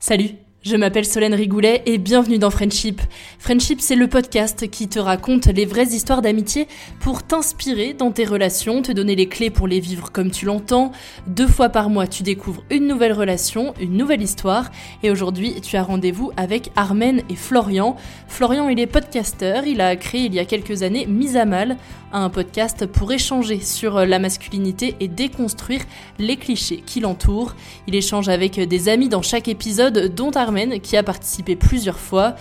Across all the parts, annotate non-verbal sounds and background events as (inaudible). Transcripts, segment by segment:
Salut, je m'appelle Solène Rigoulet et bienvenue dans Friendship. Friendship, c'est le podcast qui te raconte les vraies histoires d'amitié pour t'inspirer dans tes relations, te donner les clés pour les vivre comme tu l'entends. Deux fois par mois, tu découvres une nouvelle relation, une nouvelle histoire et aujourd'hui, tu as rendez-vous avec Armen et Florian. Florian, il est podcasteur, il a créé il y a quelques années Mise à mal, un podcast pour échanger sur la masculinité et déconstruire les clichés qui l'entourent. Il échange avec des amis dans chaque épisode, dont Armen qui a participé plusieurs fois.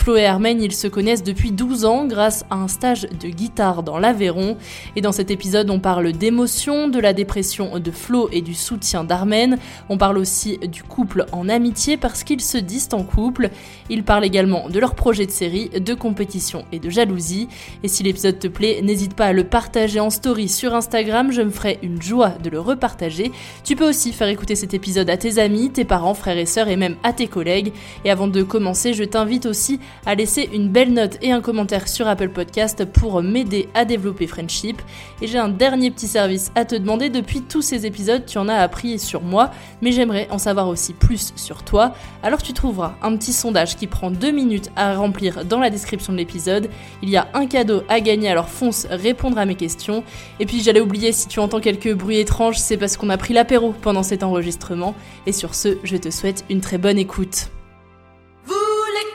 Flo et Armen, ils se connaissent depuis 12 ans grâce à un stage de guitare dans l'Aveyron. Et dans cet épisode, on parle d'émotion, de la dépression de Flo et du soutien d'Armen. On parle aussi du couple en amitié parce qu'ils se disent en couple. Ils parlent également de leur projet de série, de compétition et de jalousie. Et si l'épisode te plaît, n'hésite pas à le partager en story sur Instagram, je me ferai une joie de le repartager. Tu peux aussi faire écouter cet épisode à tes amis, tes parents, frères et sœurs et même à tes collègues. Et avant de commencer, je t'invite aussi à laisser une belle note et un commentaire sur Apple Podcast pour m'aider à développer Friendship. Et j'ai un dernier petit service à te demander. Depuis tous ces épisodes, tu en as appris sur moi, mais j'aimerais en savoir aussi plus sur toi. Alors tu trouveras un petit sondage qui prend deux minutes à remplir dans la description de l'épisode. Il y a un cadeau à gagner, alors fonce répondre à mes questions. Et puis j'allais oublier, si tu entends quelques bruits étranges, c'est parce qu'on a pris l'apéro pendant cet enregistrement. Et sur ce, je te souhaite une très bonne écoute. Vous les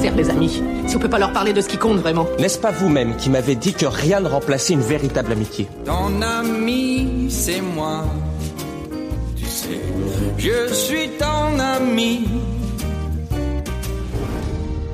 sert les amis Si on peut pas leur parler de ce qui compte vraiment N'est-ce pas vous-même qui m'avez dit que rien ne remplaçait une véritable amitié Ton ami, c'est moi. Tu sais, je suis ton ami.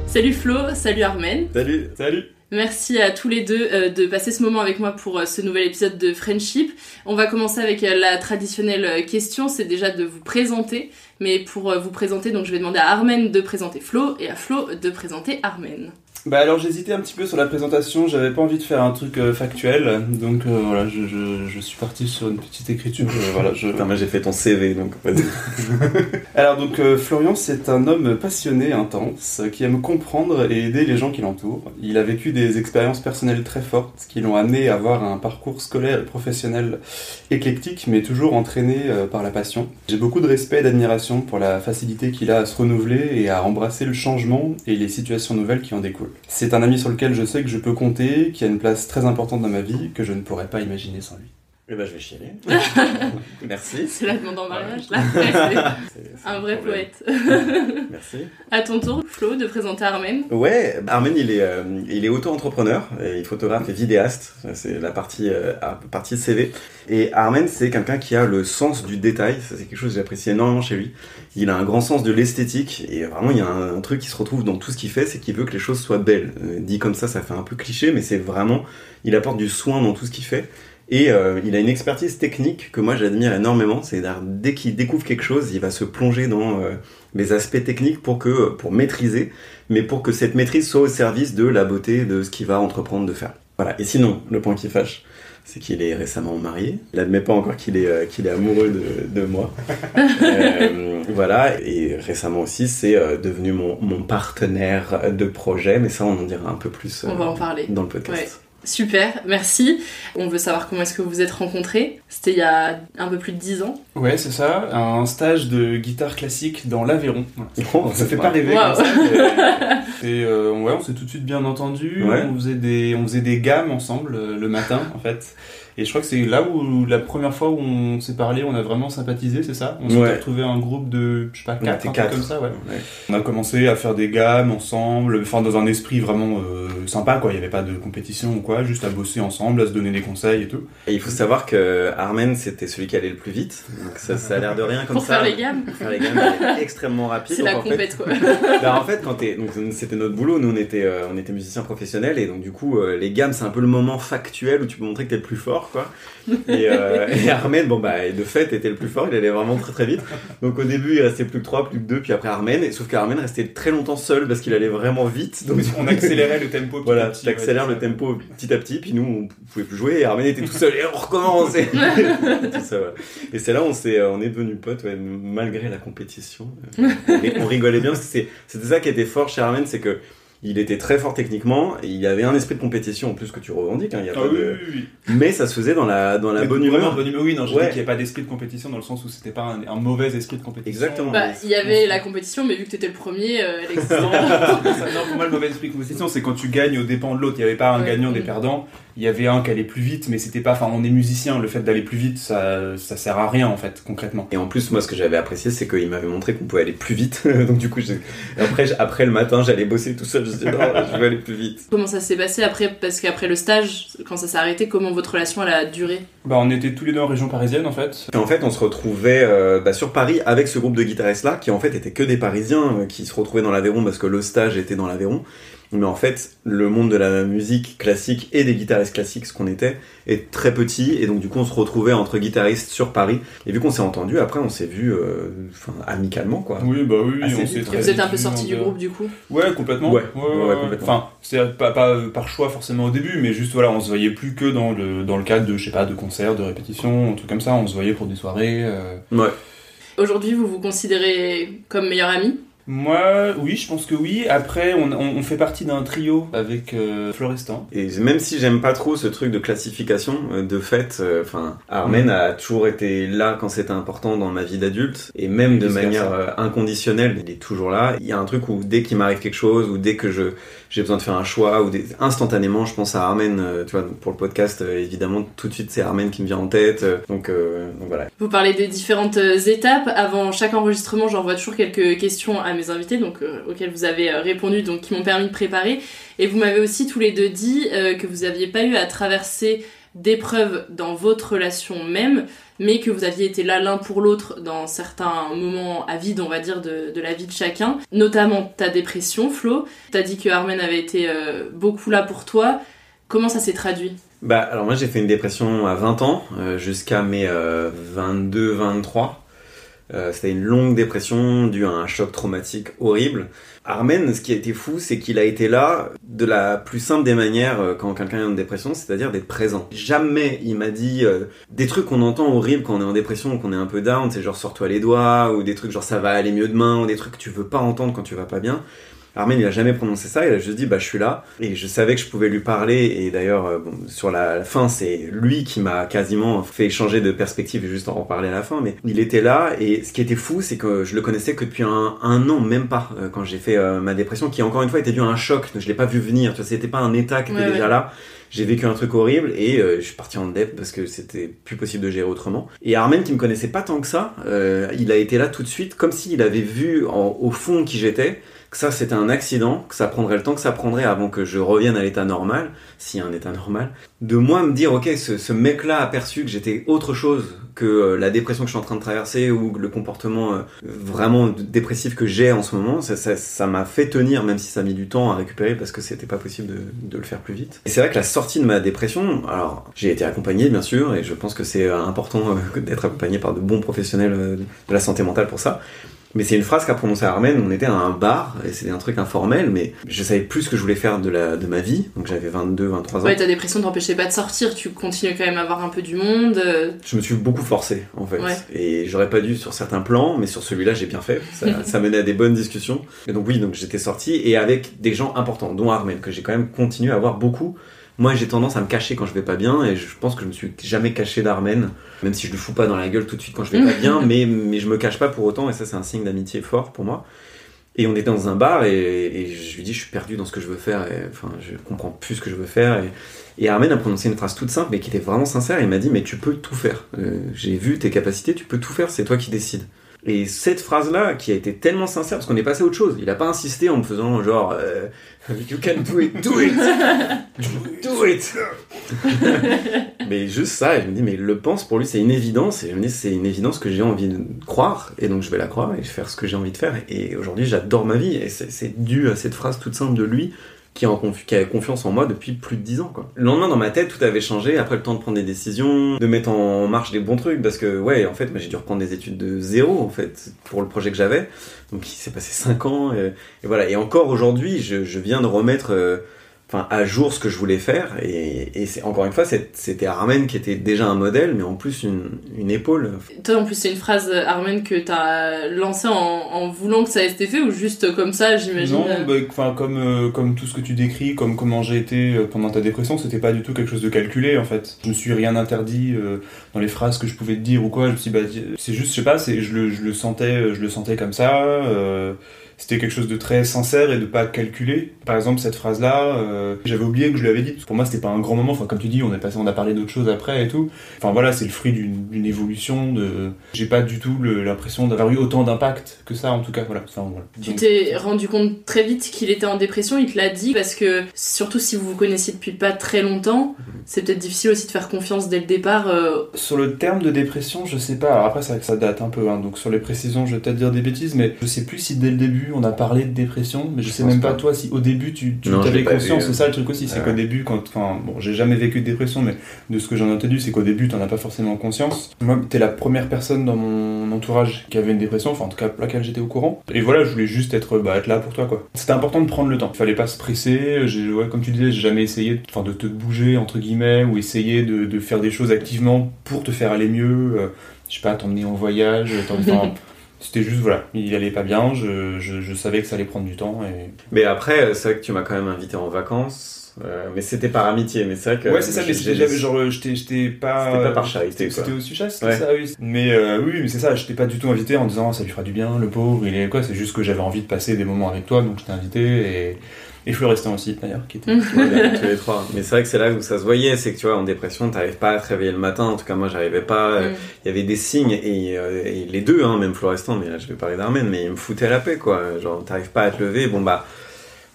Salut Flo, salut Armen. Salut, salut. Merci à tous les deux euh, de passer ce moment avec moi pour euh, ce nouvel épisode de Friendship. On va commencer avec euh, la traditionnelle question, c'est déjà de vous présenter. Mais pour vous présenter, donc je vais demander à Armen de présenter Flo et à Flo de présenter Armen. Bah alors j'hésitais un petit peu sur la présentation, j'avais pas envie de faire un truc euh, factuel, donc euh, voilà, je, je, je suis parti sur une petite écriture. euh, voilà, je... Putain, moi j'ai fait ton CV donc. (laughs) Alors donc Florian c'est un homme passionné, intense, qui aime comprendre et aider les gens qui l'entourent. Il a vécu des expériences personnelles très fortes qui l'ont amené à avoir un parcours scolaire et professionnel éclectique mais toujours entraîné par la passion. J'ai beaucoup de respect et d'admiration admiration pour la facilité qu'il a à se renouveler et à embrasser le changement et les situations nouvelles qui en découlent. C'est un ami sur lequel je sais que je peux compter, qui a une place très importante dans ma vie, que je ne pourrais pas imaginer sans lui. Eh ben, je vais chialer. (laughs) Merci. C'est la demande en mariage, là. (laughs) C'est Un vrai poète. (laughs) Merci. À ton tour, Flo, de présenter Armen. Ouais, Armen, il est, euh, il est auto-entrepreneur, il est photographe et vidéaste. C'est la partie, euh, partie CV. Et Armen, c'est quelqu'un qui a le sens du détail. Ça, c'est quelque chose que j'apprécie énormément chez lui. Il a un grand sens de l'esthétique, et vraiment, il y a un, un truc qui se retrouve dans tout ce qu'il fait, c'est qu'il veut que les choses soient belles. Euh, dit comme ça, ça fait un peu cliché, mais c'est vraiment, il apporte du soin dans tout ce qu'il fait. Et euh, il a une expertise technique que moi j'admire énormément. C'est dès qu'il découvre quelque chose, il va se plonger dans euh, les aspects techniques pour que pour maîtriser, mais pour que cette maîtrise soit au service de la beauté de ce qu'il va entreprendre de faire. Voilà. Et sinon, le point qui fâche, c'est qu'il est récemment marié. Il n'admet pas encore qu'il est, euh, qu'il est amoureux de, de moi. (laughs) Euh, voilà. Et récemment aussi, c'est euh, devenu mon, mon partenaire de projet. Mais ça, on en dira un peu plus euh, On va en parler. dans le podcast. Ouais. Super, merci. On veut savoir comment est-ce que vous vous êtes rencontrés. C'était il y a un peu plus de 10 ans. Ouais, c'est ça, un stage de guitare classique dans l'Aveyron. Voilà. (laughs) Oh, ça fait pas rêver Wow. comme ça. mais- (laughs) Et euh, ouais, on s'est tout de suite bien entendu. Ouais. On faisait des, on faisait des gammes ensemble euh, le matin, en fait. Et je crois que c'est là où la première fois où on s'est parlé, on a vraiment sympathisé, c'est ça? On s'est Ouais. retrouvé un groupe de, je sais pas, quatre, un comme ça, ouais. Ouais. On a commencé à faire des gammes ensemble, enfin dans un esprit vraiment euh, sympa, quoi. Il y avait pas de compétition ou quoi, juste à bosser ensemble, à se donner des conseils et tout. Et il faut savoir que Armen, c'était celui qui allait le plus vite. Donc ça, ça a l'air de rien comme Pour ça. faire les gammes. Pour faire les gammes, est extrêmement rapide. C'est la compète, quoi. (laughs) Bah, en fait, quand t'es, donc c'était notre boulot, nous on était, euh, on était musiciens professionnels et donc du coup euh, les gammes c'est un peu le moment factuel où tu peux montrer que t'es le plus fort quoi. Et, euh, (laughs) et Armen, bon bah de fait était le plus fort, il allait vraiment très très vite. Donc au début il restait plus que 3, plus que 2, puis après Armen, et, sauf qu'Armen restait très longtemps seul parce qu'il allait vraiment vite. Donc on accélérait le tempo. (laughs) petit Voilà, à petit, tu accélères ouais, le tempo petit à petit, puis nous on pouvait plus jouer et Armen était tout seul et on recommence. Et, (laughs) tout ça, voilà. et c'est là où on s'est, on est devenus potes ouais, malgré la compétition. Euh, on, rigolait bien parce que c'est- c'était ça qui était fort chez Armen, c'est que il était très fort techniquement, et il y avait un esprit de compétition en plus que tu revendiques, hein, il y a Ah pas oui, de... oui, oui. mais ça se faisait dans la, dans la Mais bonne humeur. bonne humeur, oui, non, je Ouais. dis qu'il n'y avait pas d'esprit de compétition dans le sens où c'était pas un, un mauvais esprit de compétition. Exactement. Bah, il y avait la compétition, mais vu que t'étais le premier, euh, elle (laughs) existait. Non, pour moi, le mauvais esprit de compétition, c'est quand tu gagnes aux dépens de l'autre. Il n'y avait pas un Ouais. gagnant, des Mm. perdants. Il y avait un qui allait plus vite, mais c'était pas. Enfin, on est musicien, le fait d'aller plus vite, ça, ça sert à rien, en fait, concrètement. Et en plus, moi, ce que j'avais apprécié, c'est qu'il m'avait montré qu'on pouvait aller plus vite. (laughs) Donc, du coup, après, après le matin, j'allais bosser tout seul. Je me disais, non, je vais aller plus vite. Comment ça s'est passé après? Parce qu'après le stage, quand ça s'est arrêté, comment votre relation elle a duré? Bah, on était tous les deux en région parisienne, en fait. Et en fait, on se retrouvait euh, bah, sur Paris avec ce groupe de guitaristes-là, qui en fait étaient que des Parisiens, euh, qui se retrouvaient dans l'Aveyron parce que le stage était dans l'Aveyron. Mais en fait, le monde de la musique classique et des guitaristes classiques, ce qu'on était, est très petit. Et donc, du coup, on se retrouvait entre guitaristes sur Paris. Et vu qu'on s'est entendu, après, on s'est vu euh, enfin, amicalement, quoi. Oui, bah oui, Assez on s'est Et très vous êtes un peu sorti du groupe du coup? Ouais, complètement. Ouais, ouais, complètement. Enfin, c'est pas, pas euh, par choix forcément au début, mais juste voilà, on se voyait plus que dans le, dans le cadre de, je sais pas, de concerts, de répétitions, un truc comme ça. On se voyait pour des soirées. euh. Ouais. Aujourd'hui, vous vous considérez comme meilleur ami? Moi, oui, je pense que oui. Après, on, on, on fait partie d'un trio avec euh, Florestan. Et même si j'aime pas trop ce truc de classification, euh, de fait, euh, enfin, Armen Mm. a toujours été là quand c'était important dans ma vie d'adulte, et même de manière inconditionnelle, il est toujours là. Il y a un truc où dès qu'il m'arrive quelque chose, ou dès que je j'ai besoin de faire un choix, ou des- instantanément, je pense à Armen. euh, tu vois, pour le podcast, euh, évidemment, tout de suite c'est Armen qui me vient en tête. euh, donc, donc voilà. Vous parlez des différentes étapes. Avant chaque enregistrement, j'envoie toujours quelques questions à mes invités, donc auxquelles vous avez répondu, donc qui m'ont permis de préparer. Et vous m'avez aussi tous les deux dit que vous n'aviez pas eu à traverser d'épreuves dans votre relation même, mais que vous aviez été là l'un pour l'autre dans certains moments à vide, on va dire, de, la vie de chacun. Notamment ta dépression, Flo. T'as dit que Armen avait été euh, beaucoup là pour toi. Comment ça s'est traduit? Bah, alors moi j'ai fait une dépression à 20 ans, euh, jusqu'à mes 22-23. Euh, C'était une longue dépression due à un choc traumatique horrible. Armen, ce qui a été fou, c'est qu'il a été là de la plus simple des manières euh, quand quelqu'un est en dépression, c'est-à-dire d'être présent. Jamais il m'a dit euh, des trucs qu'on entend horribles quand on est en dépression ou qu'on est un peu down, c'est genre sors-toi les doigts, ou des trucs genre ça va aller mieux demain, ou des trucs que tu veux pas entendre quand tu vas pas bien. Armen, il a jamais prononcé ça, il a juste dit bah je suis là. Et je savais que je pouvais lui parler. Et d'ailleurs euh, bon, sur la, la fin c'est lui qui m'a quasiment fait changer de perspective et juste en reparler à la fin. Mais il était là. Et ce qui était fou c'est que je le connaissais que depuis un, un an même pas euh, quand j'ai fait euh, ma dépression qui encore une fois était dû à un choc. Je l'ai pas vu venir. Tu vois c'était pas un état qui était Ouais, déjà ouais. là. J'ai vécu un truc horrible et euh, je suis parti en dep parce que c'était plus possible de gérer autrement. Et Armen, qui me connaissait pas tant que ça, euh, il a été là tout de suite, comme s'il avait vu en- au fond qui j'étais, ça c'était un accident, que ça prendrait le temps que ça prendrait avant que je revienne à l'état normal, s'il y a un état normal. De moi me dire, ok, ce, mec-là a perçu que j'étais autre chose que euh, la dépression que je suis en train de traverser ou le comportement euh, vraiment dépressif que j'ai en ce moment, ça m'a fait tenir, même si ça a mis du temps à récupérer parce que c'était pas possible de, de le faire plus vite. Et c'est vrai que la sortie de ma dépression, alors j'ai été accompagné bien sûr, et je pense que c'est euh, important d'être accompagné par de bons professionnels de la santé mentale pour ça. Mais c'est une phrase qu'a prononcée Armen, on était à un bar, et c'était un truc informel, mais je savais plus ce que je voulais faire de, la, de ma vie, donc j'avais 22, 23 ans. Ouais, ta dépression t'empêchait pas de sortir, tu continues quand même à voir un peu du monde. euh, Je me suis beaucoup forcé en fait. Ouais. Et j'aurais pas dû sur certains plans, mais sur celui-là j'ai bien fait. Ça, (laughs) ça menait à des bonnes discussions. Et donc oui, donc j'étais sorti et avec des gens importants, dont Armen, que j'ai quand même continué à voir beaucoup. Moi j'ai tendance à me cacher quand je vais pas bien et je pense que je me suis jamais caché d'Armen, même si je lui fous pas dans la gueule tout de suite quand je vais pas (laughs) bien, mais, mais je me cache pas pour autant et ça c'est un signe d'amitié fort pour moi. Et on était dans un bar et, et je lui dis je suis perdu dans ce que je veux faire et enfin je comprends plus ce que je veux faire et, et Armen a prononcé une phrase toute simple mais qui était vraiment sincère. Il m'a dit mais tu peux tout faire. Euh, J'ai vu tes capacités, tu peux tout faire, c'est toi qui décides. Et cette phrase-là, qui a été tellement sincère, parce qu'on est passé à autre chose, il a pas insisté en me faisant genre euh, You can do it, do it, (laughs) do it. mais juste ça, et je me dis mais il le pense pour lui c'est une évidence, et je me dis c'est une évidence que j'ai envie de croire, et donc je vais la croire et faire ce que j'ai envie de faire. Et aujourd'hui j'adore ma vie, et c'est c'est dû à cette phrase toute simple de lui qui, est en confi- qui a confiance en moi depuis plus de 10 ans. Quoi. Le lendemain, dans ma tête, tout avait changé. Après, le temps de prendre des décisions, de mettre en marche des bons trucs. Parce que, ouais, en fait, j'ai dû reprendre des études de zéro, en fait, pour le projet que j'avais. Donc, il s'est passé 5 ans. Et, et voilà. Et encore aujourd'hui, je, je viens de remettre euh, enfin, à jour ce que je voulais faire. Et, et c'est, encore une fois, c'est- c'était Armen qui était déjà un modèle, mais en plus, une, une épaule. Toi, en plus, c'est une phrase, Armen, que t'as lancée en, en voulant que ça ait été fait ou juste comme ça, j'imagine? Non, euh, bah, enfin comme euh, comme tout ce que tu décris, comme comment j'ai été euh, pendant ta dépression, c'était pas du tout quelque chose de calculé en fait. Je me suis rien interdit euh, dans les phrases que je pouvais te dire ou quoi. Je me suis dit, bah, c'est juste, je sais pas, c'est je le je le sentais, je le sentais comme ça. euh, c'était quelque chose de très sincère et de pas calculé. Par exemple, cette phrase-là, euh, j'avais oublié que je lui avais dit. Parce que Pour moi, c'était pas un grand moment. Enfin, comme tu dis, on est passé, on a parlé d'autres choses après et tout. Enfin voilà, c'est le fruit d'une évolution. De, j'ai pas du tout l'impression d'avoir eu autant d'impact que ça, en tout cas. Voilà. Enfin, voilà. Tu t'es rendu compte très vite qu'il était en dépression, il te l'a dit, parce que surtout si vous vous connaissiez depuis pas très longtemps, c'est peut-être difficile aussi de faire confiance dès le départ. euh, Sur le terme de dépression, je sais pas. Alors après, c'est vrai que ça date un peu. hein. Donc sur les précisions, je vais peut-être dire des bêtises, mais je sais plus si dès le début on a parlé de dépression. Mais je, Je sais même pas, pas. toi si au début tu, tu Non, avais conscience. C'est ça le truc aussi, c'est Ouais. qu'au début, quand, enfin, bon, j'ai jamais vécu de dépression, mais de ce que j'en ai entendu, c'est qu'au début, t'en as pas forcément conscience. Moi, t'es la première personne dans mon entourage qui avait une dépression, enfin en tout cas pour laquelle j'étais au courant. Et voilà, je voulais juste être, bah, être là pour toi, quoi. C'était important de prendre le temps. Il fallait pas se presser. Ouais, comme tu disais, j'ai jamais essayé, enfin, de te bouger entre guillemets ou essayer de, de faire des choses activement pour te faire aller mieux. euh, je sais pas, t'emmener en voyage, t'emmener- enfin, (laughs) C'était juste, voilà, il allait pas bien, je, je, je savais que ça allait prendre du temps. Et... Mais après, c'est vrai que tu m'as quand même invité en vacances. euh, mais c'était par amitié, mais c'est vrai que. ouais, c'est ça, mais c'était genre, j'étais j'étais pas. C'était pas par charité, C'était au Suchas, c'était Ouais. ça, oui. Mais euh, oui, mais c'est ça, je t'ai pas du tout invité en disant ça lui fera du bien, le pauvre, il est quoi, c'est juste que j'avais envie de passer des moments avec toi, donc je t'ai invité et. Et Florestan aussi, d'ailleurs, qui était. (laughs) Ouais, tous les trois. Mais c'est vrai que c'est là où ça se voyait, c'est que tu vois, en dépression, t'arrives pas à te réveiller le matin. En tout cas, moi, j'arrivais pas. euh, Mm. Il y avait des signes et, euh, et les deux, hein, même Florestan, mais là, je vais parler d'Armen, mais il me foutait la paix, quoi. Genre, t'arrives pas à te lever. Bon bah,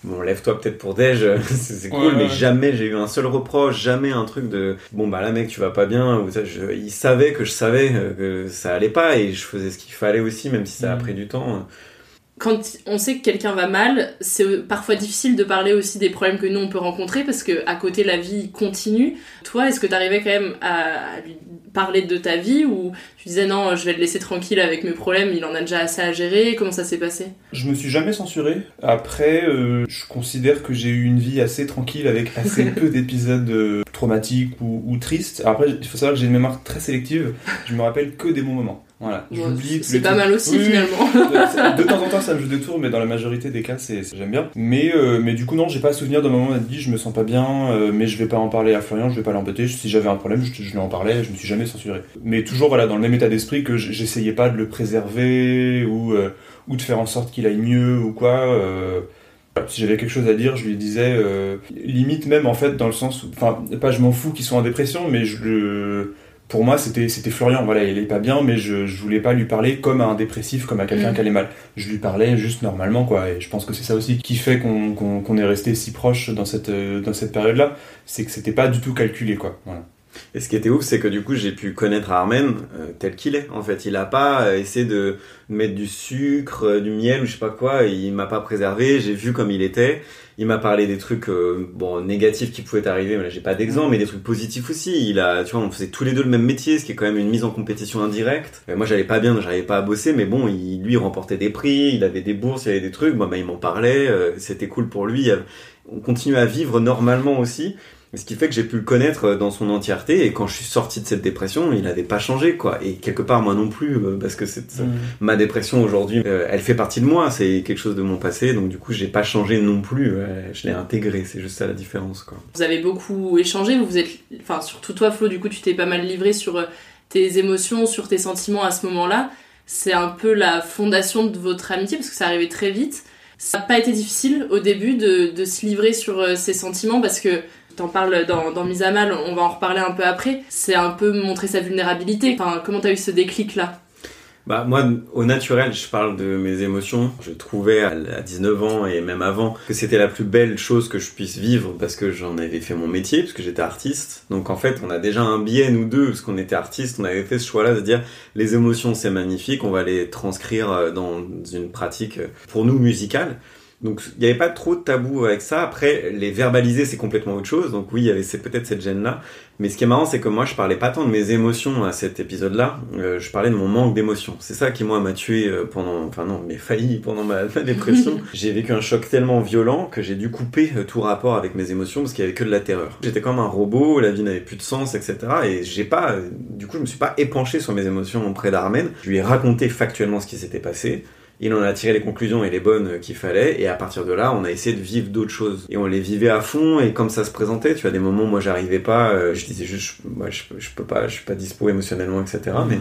bon, lève-toi peut-être pour déj, (laughs) c'est cool, Ouais, mais jamais j'ai eu un seul reproche, jamais un truc de bon bah là mec, tu vas pas bien. Ou ça, je, il savait que je savais euh, que ça allait pas et je faisais ce qu'il fallait aussi, même si ça a Mm. pris du temps. Quand on sait que quelqu'un va mal, c'est parfois difficile de parler aussi des problèmes que nous on peut rencontrer parce que à côté la vie continue. Toi, est-ce que t'arrivais quand même à, à lui parler de ta vie ou tu disais non, je vais le laisser tranquille avec mes problèmes, il en a déjà assez à gérer Comment ça s'est passé? Je me suis jamais censuré. Après, euh, je considère que j'ai eu une vie assez tranquille avec assez (laughs) peu d'épisodes euh, traumatiques ou, ou tristes. Après, il faut savoir que j'ai une mémoire très sélective. Je me rappelle que des bons moments. Voilà, Bon, j'oublie c'est pas mal aussi, Oui, finalement. de temps en temps, ça me joue des tours, mais dans la majorité des cas, c'est j'aime bien. Mais, euh, mais du coup, non, j'ai pas souvenir d'un moment où on a dit je me sens pas bien, euh, mais je vais pas en parler à Florian, je vais pas l'embêter. Si j'avais un problème, je, je lui en parlais, je me suis jamais censuré. Mais toujours, voilà, dans le même état d'esprit que j'essayais pas de le préserver ou, euh, ou de faire en sorte qu'il aille mieux ou quoi. euh, si j'avais quelque chose à dire, je lui disais, euh, limite même en fait, dans le sens où, enfin, pas je m'en fous qu'ils soient en dépression, mais je le pour moi, c'était c'était Florian. Voilà, il est pas bien, mais je, je voulais pas lui parler comme à un dépressif, comme à quelqu'un Mm. qui allait mal. Je lui parlais juste normalement, quoi. Et je pense que c'est ça aussi qui fait qu'on qu'on- qu'on est resté si proche dans cette euh, dans cette période-là, c'est que c'était pas du tout calculé, quoi. Voilà. Et ce qui était ouf, c'est que du coup, j'ai pu connaître Armen euh, tel qu'il est. En fait, il a pas euh, essayé de mettre du sucre, euh, du miel ou je sais pas quoi. Il m'a pas préservé. J'ai vu comme il était. Il m'a parlé des trucs bon négatifs qui pouvaient arriver. Mais là, j'ai pas d'exemple, mais des trucs positifs aussi. Il a, tu vois, on faisait tous les deux le même métier, ce qui est quand même une mise en compétition indirecte. Moi, j'allais pas bien, j'arrivais pas à bosser, mais bon, il, lui, il remportait des prix, il avait des bourses, il avait des trucs. Bon, bah, il m'en parlait. C'était cool pour lui. On continue à vivre normalement aussi. Ce qui fait que j'ai pu le connaître euh, dans son entièreté et quand je suis sorti de cette dépression, il n'avait pas changé quoi. Et quelque part moi non plus euh, parce que c'est Mm. ma dépression aujourd'hui, euh, elle fait partie de moi, c'est quelque chose de mon passé donc du coup j'ai pas changé non plus, je l'ai intégré, c'est juste ça la différence quoi. Vous avez beaucoup échangé, vous vous êtes, enfin surtout toi Flo, du coup tu t'es pas mal livré sur tes émotions, sur tes sentiments à ce moment-là. C'est un peu la fondation de votre amitié parce que ça arrivait très vite. Ça n'a pas été difficile au début de, de se livrer sur ses sentiments parce que t'en parles dans, Mise à Mal, on va en reparler un peu après. C'est un peu montrer sa vulnérabilité. Enfin, comment t'as eu ce déclic-là? Bah moi au naturel, je parle de mes émotions. Je trouvais à à 19 ans et même avant que c'était la plus belle chose que je puisse vivre parce que j'en avais fait mon métier, parce que j'étais artiste. Donc en fait, on a déjà un biais nous deux parce qu'on était artistes, on avait fait ce choix-là de dire les émotions c'est magnifique, on va les transcrire euh, dans une pratique euh, pour nous musicale. Donc il n'y avait pas trop de tabou avec ça. Après, les verbaliser, c'est complètement autre chose. Donc oui, il y avait peut-être cette gêne-là. Mais ce qui est marrant, c'est que moi, je parlais pas tant de mes émotions à cet épisode-là. Euh, je parlais de mon manque d'émotions. C'est ça qui, moi, m'a tué euh, pendant... Enfin non, mais failli pendant ma, ma dépression. (laughs) j'ai vécu un choc tellement violent que j'ai dû couper euh, tout rapport avec mes émotions parce qu'il y avait que de la terreur. J'étais comme un robot, la vie n'avait plus de sens, etc. Et j'ai pas... Du coup, je me suis pas épanché sur mes émotions auprès d'Armen. Je lui ai raconté factuellement ce qui s'était passé. Il en a tiré les conclusions et les bonnes qu'il fallait, et à partir de là, on a essayé de vivre d'autres choses. Et on les vivait à fond, et comme ça se présentait, tu vois, des moments où moi j'arrivais pas, euh, je disais juste, je- moi je, je peux pas, je suis pas dispo émotionnellement, etc. Mais,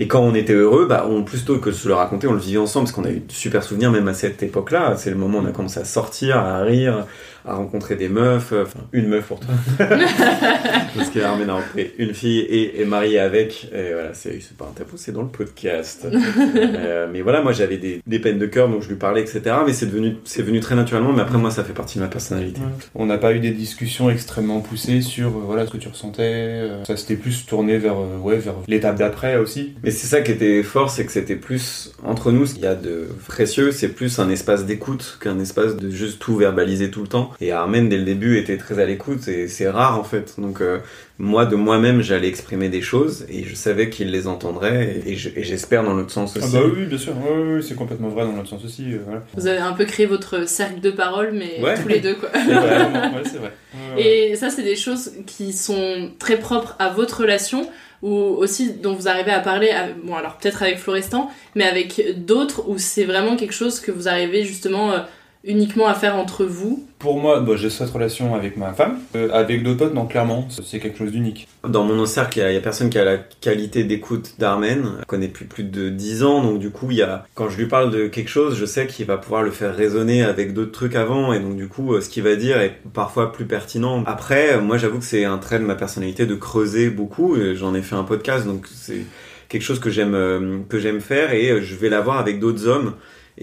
et quand on était heureux, bah, on, plutôt que de se le raconter, on le vivait ensemble, parce qu'on a eu de super souvenirs même à cette époque-là. C'est le moment où on a commencé à sortir, à rire, à rencontrer des meufs, euh, enfin, une meuf pour toi. (laughs) (laughs) parce qu'Armen a rencontré une fille et est marié avec, et voilà, c'est pas un tabou, c'est dans le podcast. (laughs) Euh, mais voilà, moi j'avais des, des peines de cœur, donc je lui parlais, etc. Mais c'est devenu, c'est venu très naturellement, mais après moi ça fait partie de ma personnalité. On n'a pas eu des discussions extrêmement poussées sur euh, voilà ce que tu ressentais. euh, ça s'était plus tourné vers ouais vers l'étape d'après aussi. Mais c'est ça qui était fort, c'est que c'était plus entre nous, ce qu'il y a de précieux, c'est plus un espace d'écoute qu'un espace de juste tout verbaliser tout le temps. Et Armen dès le début était très à l'écoute et c'est rare en fait. Donc euh, moi de moi-même j'allais exprimer des choses et je savais qu'il les entendrait et, je- et j'espère dans l'autre sens Ah aussi. bah oui, bien sûr, c'est complètement vrai dans l'autre sens aussi. euh, voilà. Vous avez un peu créé votre cercle de parole, mais Ouais. tous les deux, quoi. C'est vrai, vraiment, ouais, c'est vrai. (laughs) Ouais, ouais. Et ça, c'est des choses qui sont très propres à votre relation, ou aussi dont vous arrivez à parler, à- bon alors peut-être avec Florestan, mais avec d'autres, où c'est vraiment quelque chose que vous arrivez justement euh, uniquement à faire entre vous. Pour moi, bah, j'ai cette relation avec ma femme. Euh, avec d'autres potes, non, clairement, c'est quelque chose d'unique. Dans mon cercle, il y, a- personne qui a la qualité d'écoute d'Armen. Je connais depuis plus de 10 ans, donc du coup, il y a, quand je lui parle de quelque chose, je sais qu'il va pouvoir le faire résonner avec d'autres trucs avant, et donc du coup, euh, ce qu'il va dire est parfois plus pertinent. Après, euh, moi, j'avoue que c'est un trait de ma personnalité de creuser beaucoup. et J'en ai fait un podcast, donc c'est quelque chose que j'aime que j'aime faire, et je vais l'avoir avec d'autres hommes.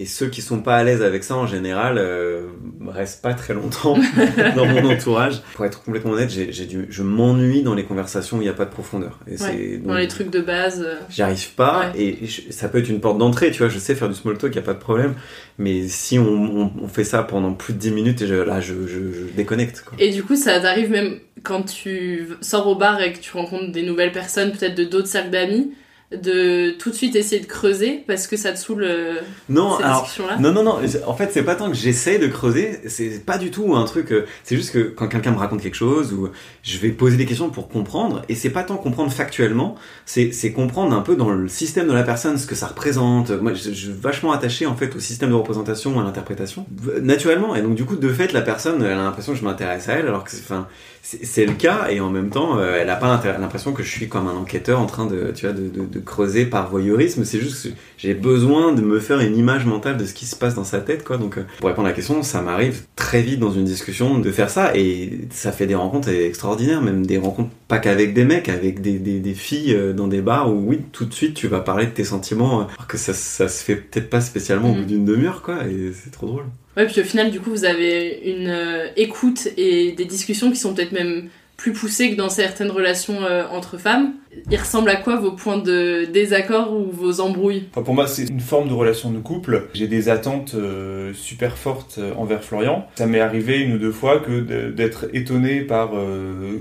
Et ceux qui sont pas à l'aise avec ça, en général, euh, restent pas très longtemps (laughs) dans mon (laughs) entourage. Pour être complètement honnête, j'ai, dû, je m'ennuie dans les conversations où il n'y a pas de profondeur. Et Ouais, c'est, dans les trucs de base. euh. J'y arrive pas, et je- ça peut être une porte d'entrée, tu vois, je sais faire du small talk, y a pas de problème. Mais si on, on, on fait ça pendant plus de 10 minutes, et je- là, je, je, je déconnecte, quoi. Et du coup, ça t'arrive même quand tu sors au bar et que tu rencontres des nouvelles personnes, peut-être de d'autres cercles d'amis, de tout de suite essayer de creuser parce que ça te saoule euh, Non, ces alors, discussions-là? non, non, non. En fait, c'est pas tant que j'essaye de creuser. C'est pas du tout un truc. euh, C'est juste que quand quelqu'un me raconte quelque chose ou je vais poser des questions pour comprendre. Et c'est pas tant comprendre factuellement. C'est c'est comprendre un peu dans le système de la personne ce que ça représente. Moi, je, je suis vachement attaché en fait au système de représentation, à l'interprétation, naturellement. Et donc du coup, de fait, la personne, elle a l'impression que je m'intéresse à elle, alors que c'est, enfin, c'est le cas. Et en même temps, euh, elle a pas l'impression que je suis comme un enquêteur en train de, tu vois, de, de, de creuser par voyeurisme. C'est juste que j'ai besoin de me faire une image mentale de ce qui se passe dans sa tête, quoi. Donc, euh, pour répondre à la question, ça m'arrive très vite dans une discussion de faire ça, et ça fait des rencontres extraordinaires, même des rencontres pas qu'avec des mecs, avec des, des, des filles euh, dans des bars où oui, tout de suite, tu vas parler de tes sentiments, euh, alors que ça, ça se fait peut-être pas spécialement au bout d'une demi-heure, quoi. Et c'est trop drôle. Ouais, puis au final, du coup, vous avez une euh, écoute et des discussions qui sont peut-être même plus poussées que dans certaines relations euh, entre femmes. Il ressemble à quoi vos points de désaccord ou vos embrouilles? Pour moi, c'est une forme de relation de couple. J'ai des attentes euh, super fortes euh, envers Florian. Ça m'est arrivé une ou deux fois que d'être étonné par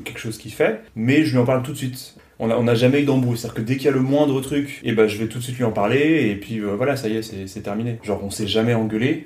quelque chose qu'il fait, mais je lui en parle tout de suite. On n'a on a jamais eu d'embrouille, c'est-à-dire que dès qu'il y a le moindre truc, et ben je vais tout de suite lui en parler, et puis euh, voilà, ça y est, c'est c'est terminé. Genre, on s'est jamais engueulé.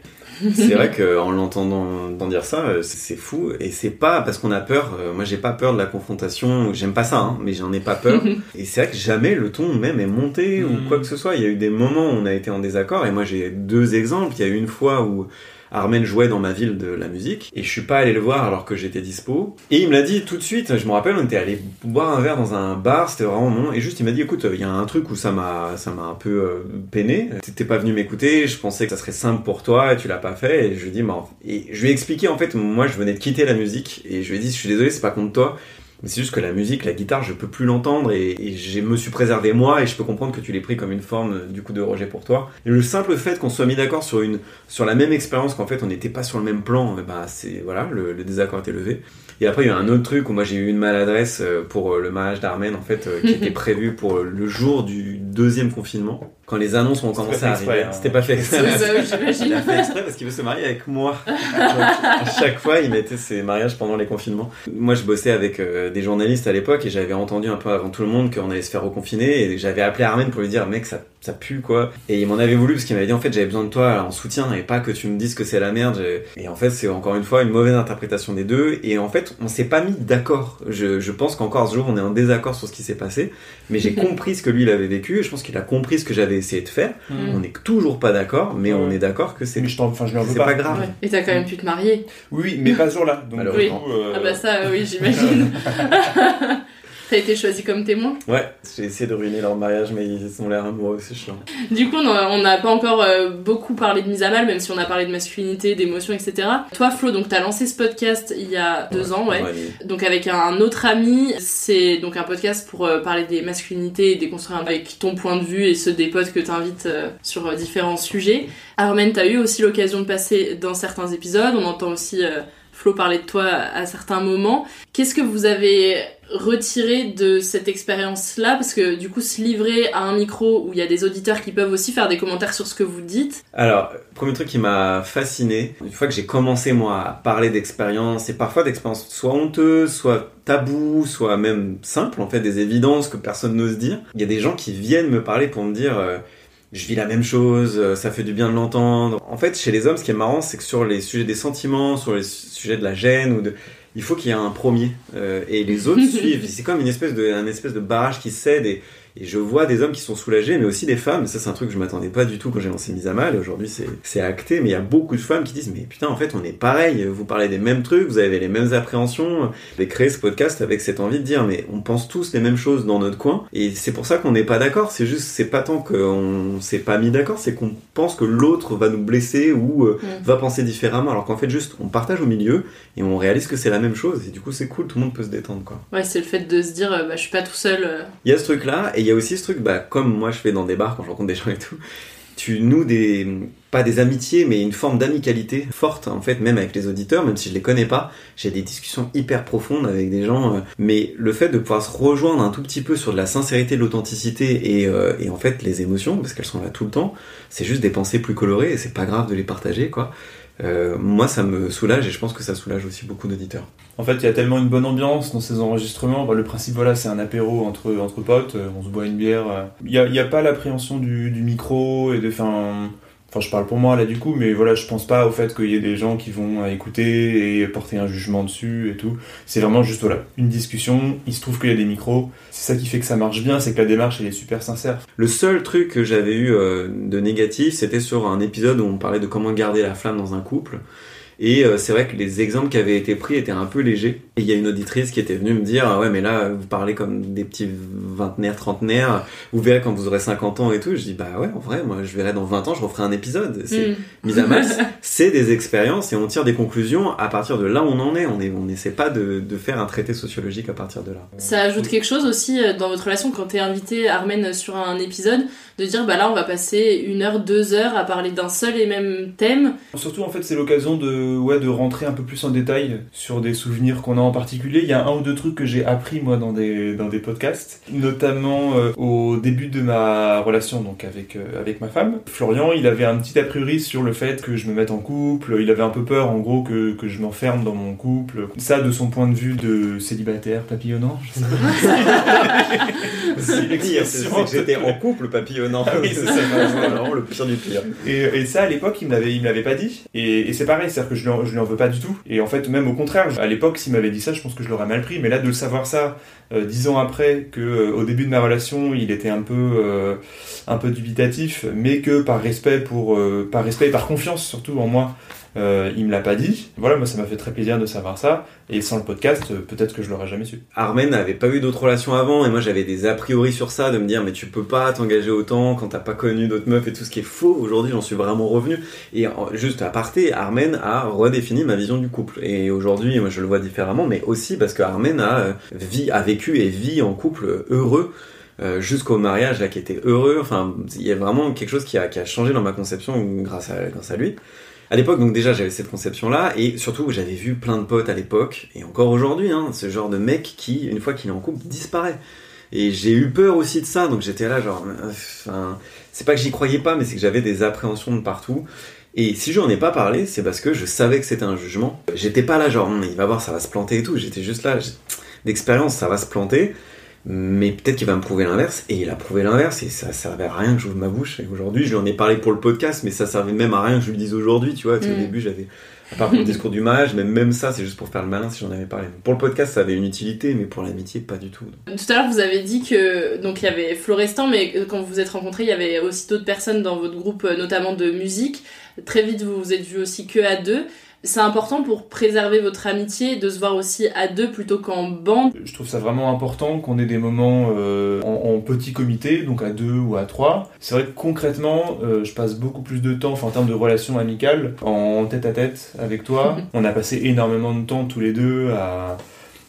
C'est vrai qu'en l'entendant d'en dire ça, euh, c'est c'est fou. Et c'est pas parce qu'on a peur. euh, Moi, j'ai pas peur de la confrontation. J'aime pas ça, hein, mais j'en ai pas peur. (laughs) et c'est vrai que jamais le ton même est monté ou quoi que ce soit. Il y a eu des moments où on a été en désaccord. Et moi, j'ai deux exemples. Il y a eu une fois où Armen jouait dans ma ville de la musique et je suis pas allé le voir alors que j'étais dispo. Et il me l'a dit tout de suite je me rappelle on était allé boire un verre dans un bar c'était vraiment mon et juste il m'a dit écoute il y a un truc où ça m'a ça m'a un peu euh, peiné. T'étais pas venu m'écouter je pensais que ça serait simple pour toi et tu l'as pas fait et je lui ai dit et je lui ai expliqué en fait moi je venais de quitter la musique et je lui ai dit je suis désolé c'est pas contre toi mais c'est juste que la musique, la guitare, je peux plus l'entendre et, et je me suis préservé moi et je peux comprendre que tu l'aies pris comme une forme euh, du coup de rejet pour toi. Et le simple fait qu'on soit mis d'accord sur une sur la même expérience qu'en fait on n'était pas sur le même plan, bah c'est voilà le, désaccord était levé. Et après il y a un autre truc où moi j'ai eu une maladresse euh, pour euh, le mariage d'Armen en fait qui était prévu pour le jour du deuxième confinement quand les annonces ont commencé à arriver. hein. C'était pas fait exprès. C'est ça, oui, j'imagine. Il a fait exprès parce qu'il veut se marier avec moi. Donc, (laughs) à chaque fois, il mettait ses mariages pendant les confinements. Moi, je bossais avec euh, des journalistes à l'époque et j'avais entendu un peu avant tout le monde qu'on allait se faire reconfiner et j'avais appelé Armen pour lui dire, mec, ça, ça pue quoi. Et il m'en avait voulu parce qu'il m'avait dit, en fait, j'avais besoin de toi en soutien et pas que tu me dises que c'est la merde. Et en fait, c'est encore une fois une mauvaise interprétation des deux et en fait, on s'est pas mis d'accord. Je, je pense qu'encore ce jour, on est en désaccord sur ce qui s'est passé, mais j'ai (laughs) compris ce que lui, il avait vécu et je pense qu'il a compris ce que j'avais essayé de faire. Mm. On n'est toujours pas d'accord, mais on est d'accord que c'est Mais je t'en- enfin, je lui en veux c'est pas. pas grave. Ouais. Et t'as quand même pu te marier. Oui, mais pas ce jour-là. Donc, Alors, du Oui. coup, euh, Ah bah ça, oui, j'imagine. (laughs) T'as été choisi comme témoin Ouais, j'ai essayé de ruiner leur mariage, mais ils ont l'air amoureux, c'est chiant. Du coup, on n'a pas encore euh, beaucoup parlé de mise à mal, même si on a parlé de masculinité, d'émotion, etc. Toi, Flo, donc t'as lancé ce podcast il y a deux ans, ouais. Donc avec un autre ami, c'est donc un podcast pour euh, parler des masculinités et déconstruire avec ton point de vue et ceux des potes que t'invites euh, sur différents sujets. Armen, t'as eu aussi l'occasion de passer dans certains épisodes, on entend aussi Flo parler de toi à certains moments. Qu'est-ce que vous avez retiré de cette expérience-là Parce que du coup, se livrer à un micro où il y a des auditeurs qui peuvent aussi faire des commentaires sur ce que vous dites, Alors, premier truc qui m'a fasciné, une fois que j'ai commencé moi à parler d'expériences, et parfois d'expériences soit honteuses, soit tabous, soit même simples, en fait, des évidences que personne n'ose dire, il y a des gens qui viennent me parler pour me dire... euh, je vis la même chose, euh, ça fait du bien de l'entendre. En fait, chez les hommes, ce qui est marrant, c'est que sur les sujets des sentiments, sur les su- sujets de la gêne ou de, il faut qu'il y ait un premier euh, et les autres (laughs) suivent. C'est comme une espèce de, un espèce de barrage qui cède et, et je vois des hommes qui sont soulagés, mais aussi des femmes. Ça, c'est un truc que je m'attendais pas du tout quand j'ai lancé Mise à Mal. Aujourd'hui, c'est, acté, mais il y a beaucoup de femmes qui disent, mais putain, en fait, on est pareil. Vous parlez des mêmes trucs, vous avez les mêmes appréhensions. J'ai créé ce podcast avec cette envie de dire, mais on pense tous les mêmes choses dans notre coin. Et c'est pour ça qu'on n'est pas d'accord. C'est juste, c'est pas tant qu'on s'est pas mis d'accord, c'est qu'on pense que l'autre va nous blesser ou euh, Mm. va penser différemment. Alors qu'en fait, juste, on partage au milieu et on réalise que c'est la même chose. Et du coup, c'est cool, tout le monde peut se détendre, quoi. ouais, c'est le fait de se dire, euh, bah, je suis pas tout seul. euh. Il y a ce truc-là, et il y a aussi ce truc, bah, comme moi je fais dans des bars quand je rencontre des gens et tout, tu noues des, pas des amitiés, mais une forme d'amicalité forte, en fait, même avec les auditeurs, même si je les connais pas, j'ai des discussions hyper profondes avec des gens, euh, mais le fait de pouvoir se rejoindre un tout petit peu sur de la sincérité, de l'authenticité et, euh, et en fait les émotions, parce qu'elles sont là tout le temps, c'est juste des pensées plus colorées et c'est pas grave de les partager, quoi. Euh, moi ça me soulage et je pense que ça soulage aussi beaucoup d'auditeurs. En fait, il y a tellement une bonne ambiance dans ces enregistrements. Le principe, voilà, c'est un apéro entre, entre potes, euh, on se boit une bière. euh. Il n'y a, pas l'appréhension du, micro et de. Enfin, je parle pour moi là du coup, mais voilà, je pense pas au fait qu'il y ait des gens qui vont écouter et porter un jugement dessus et tout. C'est vraiment juste, voilà, une discussion. Il se trouve qu'il y a des micros. C'est ça qui fait que ça marche bien, c'est que la démarche, elle est super sincère. Le seul truc que j'avais eu euh, de négatif, c'était sur un épisode où on parlait de comment garder la flamme dans un couple. Et euh, c'est vrai que les exemples qui avaient été pris étaient un peu légers. Et il y a une auditrice qui était venue me dire Ah ouais, mais là, vous parlez comme des petits vingtenaires, trentenaires. Vous verrez quand vous aurez 50 ans et tout. Je dis Bah ouais, en vrai, moi, je verrai dans 20 ans, je referai un épisode. C'est Mm. mis à mal. (laughs) c'est des expériences et on tire des conclusions à partir de là où on en est. On est- on n'essaie pas de, de faire un traité sociologique à partir de là. Ça ajoute quelque chose aussi euh, dans votre relation quand t'es invité Armen sur un épisode de dire bah là on va passer une heure, deux heures à parler d'un seul et même thème. Surtout en fait c'est l'occasion de ouais de rentrer un peu plus en détail sur des souvenirs qu'on a en particulier. Il y a un ou deux trucs que j'ai appris moi dans des dans des podcasts, notamment euh, au début de ma relation donc avec euh, avec ma femme. Florian, il avait un petit a priori sur le fait que je me mette en couple. Il avait un peu peur en gros que que je m'enferme dans mon couple. Ça de son point de vue de célibataire papillonnant. Je sais pas. (laughs) C'est le pire, c'est que j'étais en couple papillonnant. Ah oui, (laughs) c'est vraiment le pire du pire. Et, et ça, à l'époque, il me l'avait, il me l'avait pas dit. Et, et c'est pareil, c'est-à-dire que je lui, en, je lui en veux pas du tout. Et en fait, même au contraire, à l'époque, s'il m'avait dit ça, je pense que je l'aurais mal pris. Mais là, de le savoir ça, euh, dix ans après, que euh, au début de ma relation, il était un peu, euh, un peu dubitatif, mais que par respect pour, par respect et par confiance surtout en moi, euh, il me l'a pas dit. Voilà, moi, ça m'a fait très plaisir de savoir ça. Et sans le podcast, euh, peut-être que je l'aurais jamais su. Armen n'avait pas eu d'autres relations avant et moi j'avais des a priori sur ça de me dire mais tu peux pas t'engager autant quand t'as pas connu d'autres meufs et tout ce qui est faux. Aujourd'hui j'en suis vraiment revenu et juste à parté, Armen a redéfini ma vision du couple et aujourd'hui moi je le vois différemment mais aussi parce que Armen a, euh, vit, a vécu et vit en couple heureux euh, jusqu'au mariage là qui était heureux. Enfin il y a vraiment quelque chose qui a, qui a changé dans ma conception grâce à, grâce à lui. À l'époque, donc déjà, j'avais cette conception-là, et surtout, j'avais vu plein de potes à l'époque, et encore aujourd'hui, hein, ce genre de mec qui, une fois qu'il est en couple, disparaît. Et j'ai eu peur aussi de ça, donc j'étais là, genre, euh, c'est pas que j'y croyais pas, mais c'est que j'avais des appréhensions de partout. Et si j'en ai pas parlé, c'est parce que je savais que c'était un jugement. J'étais pas là, genre, Hum, il va voir, ça va se planter et tout. J'étais juste là, d'expérience, ça va se planter. Mais peut-être qu'il va me prouver l'inverse, et il a prouvé l'inverse, et ça servait à rien que j'ouvre ma bouche. Et aujourd'hui, je lui en ai parlé pour le podcast, mais ça servait même à rien que je lui dise aujourd'hui, tu vois. Au Mm. début, j'avais, à part pour le discours du mariage, mais même ça, c'est juste pour faire le malin si j'en avais parlé. Pour le podcast, ça avait une utilité, mais pour l'amitié, pas du tout. Tout à l'heure vous avez dit que donc il y avait Florestan mais quand vous vous êtes rencontrés il y avait aussi d'autres personnes dans votre groupe euh, notamment de musique. Très vite vous vous êtes vus aussi que à deux. C'est important pour préserver votre amitié de se voir aussi à deux plutôt qu'en bande. Je trouve ça vraiment important qu'on ait des moments euh, en, en petit comité, donc à deux ou à trois. C'est vrai que concrètement, euh, je passe beaucoup plus de temps, enfin en termes de relations amicales, en tête à tête avec toi. (laughs) On a passé énormément de temps tous les deux à,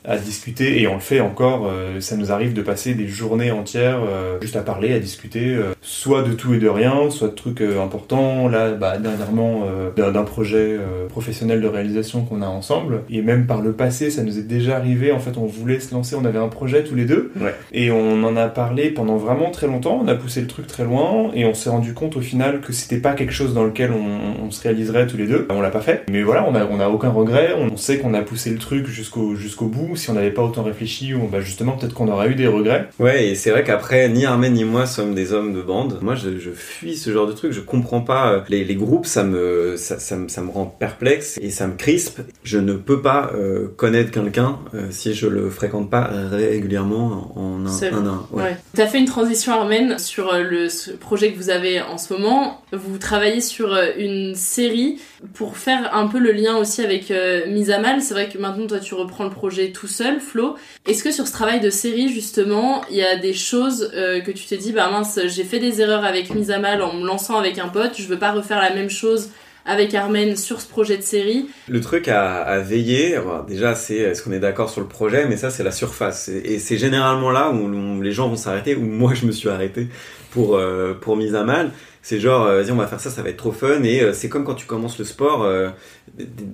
à discuter et on le fait encore. euh, ça nous arrive de passer des journées entières euh, juste à parler, à discuter, euh, soit de tout et de rien, soit de trucs euh, importants. Là, bah, dernièrement, euh, d'un projet euh, professionnel de réalisation qu'on a ensemble. Et même par le passé, ça nous est déjà arrivé. En fait, on voulait se lancer, on avait un projet tous les deux. Ouais. Et on en a parlé pendant vraiment très longtemps. On a poussé le truc très loin et on s'est rendu compte au final que c'était pas quelque chose dans lequel on, on se réaliserait tous les deux. On l'a pas fait. Mais voilà, on a, on a aucun regret. On sait qu'on a poussé le truc jusqu'au jusqu'au bout. Si on n'avait pas autant réfléchi, ou bah justement peut-être qu'on aurait eu des regrets. Ouais, et c'est vrai qu'après, ni Armen ni moi sommes des hommes de bande. Moi, je, je fuis ce genre de truc. Je comprends pas. euh, Les, les groupes, ça me, ça, ça, me, ça me rend perplexe et ça me crispe. Je ne peux pas euh, connaître quelqu'un euh, si je le fréquente pas régulièrement en un, Seul. un, un. Ouais. Ouais. T'as fait une transition Armen sur le ce projet que vous avez en ce moment. Vous travaillez sur une série pour faire un peu le lien aussi avec euh, Mise à Mal. C'est vrai que maintenant toi tu reprends le projet tout seul, Flo. Est-ce que sur ce travail de série justement, il y a des choses euh, que tu t'es dit bah mince, j'ai fait des erreurs avec Mise à Mal en me lançant avec un pote, je veux pas refaire la même chose avec Armen sur ce projet de série? Le truc à, veiller, déjà, c'est est-ce qu'on est d'accord sur le projet, mais ça, c'est la surface. Et, c'est généralement là où, les gens vont s'arrêter, où moi, (laughs) je me suis arrêté pour, euh, pour mise à mal. C'est genre, euh, vas-y, on va faire ça, ça va être trop fun. Et c'est comme quand tu commences le sport,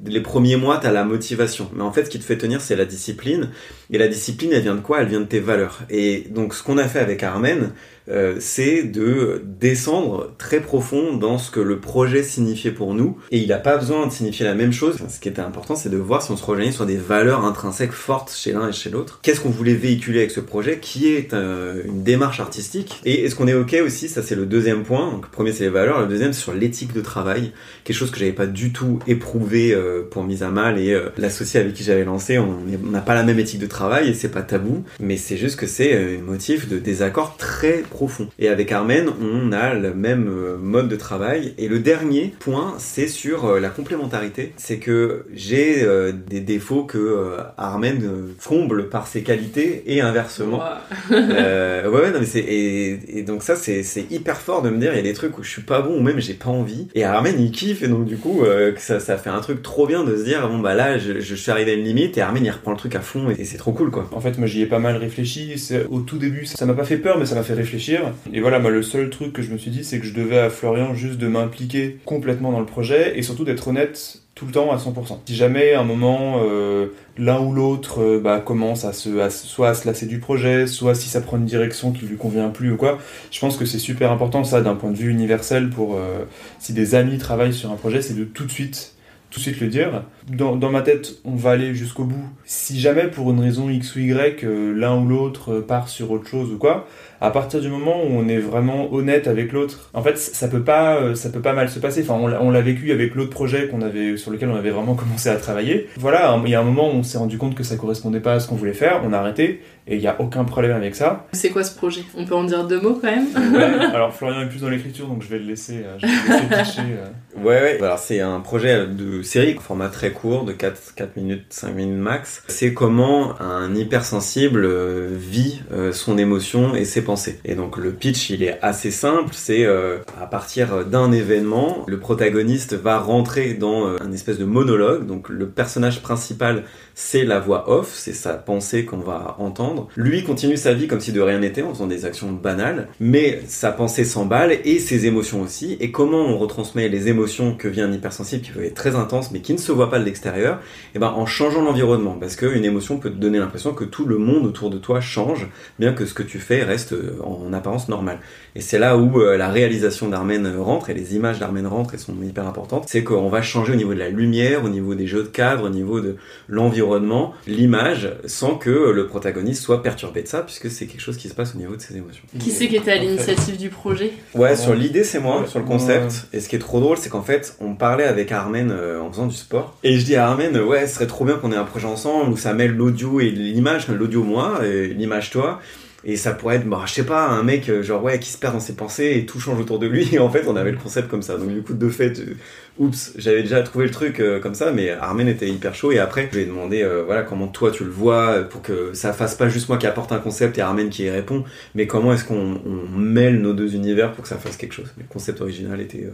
les premiers mois, t'as la motivation. Mais en fait, ce qui te fait tenir, c'est la discipline. Et la discipline, elle vient de quoi? Elle vient de tes valeurs. Et donc, ce qu'on a fait avec Armen, euh, c'est de descendre très profond dans ce que le projet signifiait pour nous. Et il n'a pas besoin de signifier la même chose. Ce qui était important, c'est de voir si on se rejoignait sur des valeurs intrinsèques fortes chez l'un et chez l'autre. Qu'est-ce qu'on voulait véhiculer avec ce projet Qui est euh, une démarche artistique? Et est-ce qu'on est OK aussi? Ça, c'est le deuxième point. Donc, le premier, c'est les valeurs. Le deuxième, c'est sur l'éthique de travail. Quelque chose que j'avais pas du tout éprouvé euh, pour mise à mal. Et euh, l'associé avec qui j'avais lancé, on n'a pas la même éthique de travail et c'est pas tabou. Mais c'est juste que c'est euh, un motif de désaccord très profond. Et avec Armen, on a le même mode de travail. Et le dernier point, c'est sur la complémentarité. C'est que j'ai des défauts que Armen comble par ses qualités et inversement. Euh, (laughs) ouais, non, mais c'est et, et donc ça c'est hyper fort de me dire il y a des trucs où je suis pas bon ou même j'ai pas envie. Et Armen il kiffe et donc du coup euh, ça ça fait un truc trop bien de se dire bon bah là je, suis arrivé à une limite et Armen il reprend le truc à fond et, c'est trop cool quoi. En fait, moi j'y ai pas mal réfléchi. Au tout début, ça m'a pas fait peur, mais ça m'a fait réfléchir. Et voilà, moi le seul truc que je me suis dit, c'est que je devais à Florian juste de m'impliquer complètement dans le projet et surtout d'être honnête tout le temps à 100%. Si jamais à un moment euh, l'un ou l'autre euh, bah, commence à se, à, se- soit à se lasser du projet, soit si ça prend une direction qui lui convient plus ou quoi, je pense que c'est super important ça d'un point de vue universel pour euh, si des amis travaillent sur un projet, c'est de tout de suite tout de suite le dire. Dans, dans ma tête, on va aller jusqu'au bout. Si jamais, pour une raison X ou Y, euh, l'un ou l'autre euh, part sur autre chose ou quoi, à partir du moment où on est vraiment honnête avec l'autre, en fait, ça peut pas, euh, ça peut pas mal se passer. Enfin, on l'a- vécu avec l'autre projet qu'on avait, sur lequel on avait vraiment (laughs) commencé à travailler. Voilà, il y a un moment où on s'est rendu compte que ça correspondait pas à ce qu'on voulait faire, on a arrêté, et il y a aucun problème avec ça. C'est quoi ce projet? On peut en dire deux mots quand même? Ouais, alors Florian est plus dans l'écriture, donc je vais le laisser, euh, je vais le laisser (laughs) pitcher, euh. Ouais, ouais. Alors, c'est un projet de série, format très court, de 4, 4 minutes, 5 minutes max. C'est comment un hypersensible euh, vit son émotion et ses pensées. Et donc, le pitch, il est assez simple. C'est euh, à partir d'un événement, le protagoniste va rentrer dans euh, un espèce de monologue. Donc, le personnage principal, c'est la voix off, c'est sa pensée qu'on va entendre. Lui continue sa vie comme si de rien n'était en faisant des actions banales, mais sa pensée s'emballe et ses émotions aussi. Et comment on retransmet les émotions que vit un hypersensible qui peut être très intense mais qui ne se voit pas de l'extérieur? Et ben en changeant l'environnement, parce qu'une émotion peut te donner l'impression que tout le monde autour de toi change, bien que ce que tu fais reste euh, en apparence normal. Et c'est là où euh, la réalisation d'Armen rentre et les images d'Armen rentrent et sont hyper importantes. C'est qu'on va changer au niveau de la lumière, au niveau des jeux de cadre, au niveau de l'environnement, l'image, sans que le protagoniste soit perturbé de ça, puisque c'est quelque chose qui se passe au niveau de ses émotions. Qui c'est qui était à l'initiative du projet? Ouais, sur l'idée, c'est moi, sur le concept. Et ce qui est trop drôle, c'est qu'en fait, on parlait avec Armen euh, en faisant du sport. Et je dis à Armen, euh, ouais, ce serait trop bien qu'on ait un projet ensemble où ça mêle l'audio et l'image, l'audio moi, et l'image toi. Et ça pourrait être, bah, je sais pas, un mec, euh, genre, ouais, qui se perd dans ses pensées et tout change autour de lui. (laughs) Et en fait, on avait le concept comme ça. Donc, du coup, de fait, euh, oups, j'avais déjà trouvé le truc euh, comme ça, mais Armen était hyper chaud. Et après, je lui ai demandé, euh, voilà, comment toi tu le vois, euh, pour que ça fasse pas juste moi qui apporte un concept et Armen qui y répond, mais comment est-ce qu'on on mêle nos deux univers pour que ça fasse quelque chose? Mais le concept original était euh,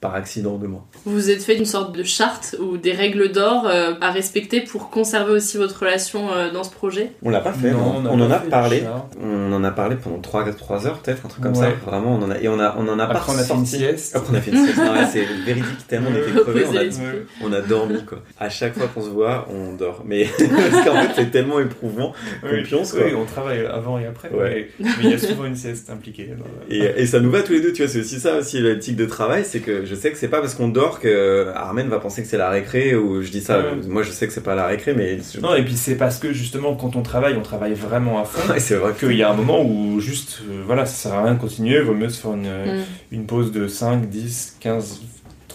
par accident de moi. Vous vous êtes fait une sorte de charte ou des règles d'or euh, à respecter pour conserver aussi votre relation euh, dans ce projet? On l'a pas fait, Non, non. on en a parlé. On en a parlé pendant 3, 3 heures peut-être, un truc comme Ouais. ça. Vraiment, on en a, et on a, on en a Après, pas on a fait une sieste. Après, on a fait une sieste. C'est véridique tellement on était crevés, on a, (laughs) on a dormi quoi. À chaque fois qu'on se voit, on dort. Mais (laughs) parce qu'en fait, c'est tellement éprouvant qu'on Oui, pionce quoi. oui, on travaille avant et après. Ouais. Mais il y a souvent une sieste impliquée. la- Et, et ça nous va tous les deux, tu vois, c'est aussi ça aussi l'éthique de travail, c'est que je sais que c'est pas parce qu'on dort que Armen va penser que c'est la récré ou je dis ça, Ouais. moi je sais que c'est pas la récré mais Non, et puis c'est parce que justement, quand on travaille, on travaille vraiment à fond. Ouais, c'est vrai qu'il y a un moment où juste, euh, voilà, ça sert à rien de continuer, vaut mieux se faire une, Mm. une pause de 5, 10, 15,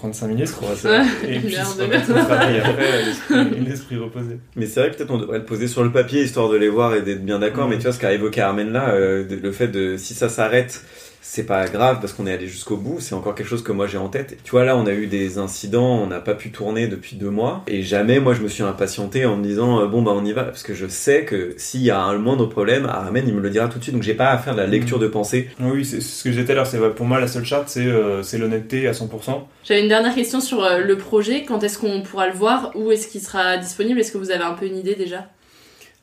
35 minutes. Ouais, (laughs) et puis (laughs) une se heure de remettre au travail après, l'esprit- l'esprit reposé. Mais c'est vrai que peut-être on devrait le poser sur le papier histoire de les voir et d'être bien d'accord. Mm. Mais tu vois ce qu'a évoqué Armen là, euh, le fait de si ça s'arrête, c'est pas grave parce qu'on est allé jusqu'au bout. C'est encore quelque chose que moi j'ai en tête. Tu vois là, on a eu des incidents, on n'a pas pu tourner depuis deux mois et jamais moi je me suis impatienté en me disant euh, bon bah on y va parce que je sais que s'il y a un moindre problème, Armen il me le dira tout de suite. Donc j'ai pas à faire de la lecture de pensée. Oui, c'est ce que je disais tout à l'heure, c'est pour moi la seule charte, c'est euh, l'honnêteté à 100%. J'avais une dernière question sur euh, le projet. Quand est-ce qu'on pourra le voir? Où est-ce qu'il sera disponible? Est-ce que vous avez un peu une idée déjà?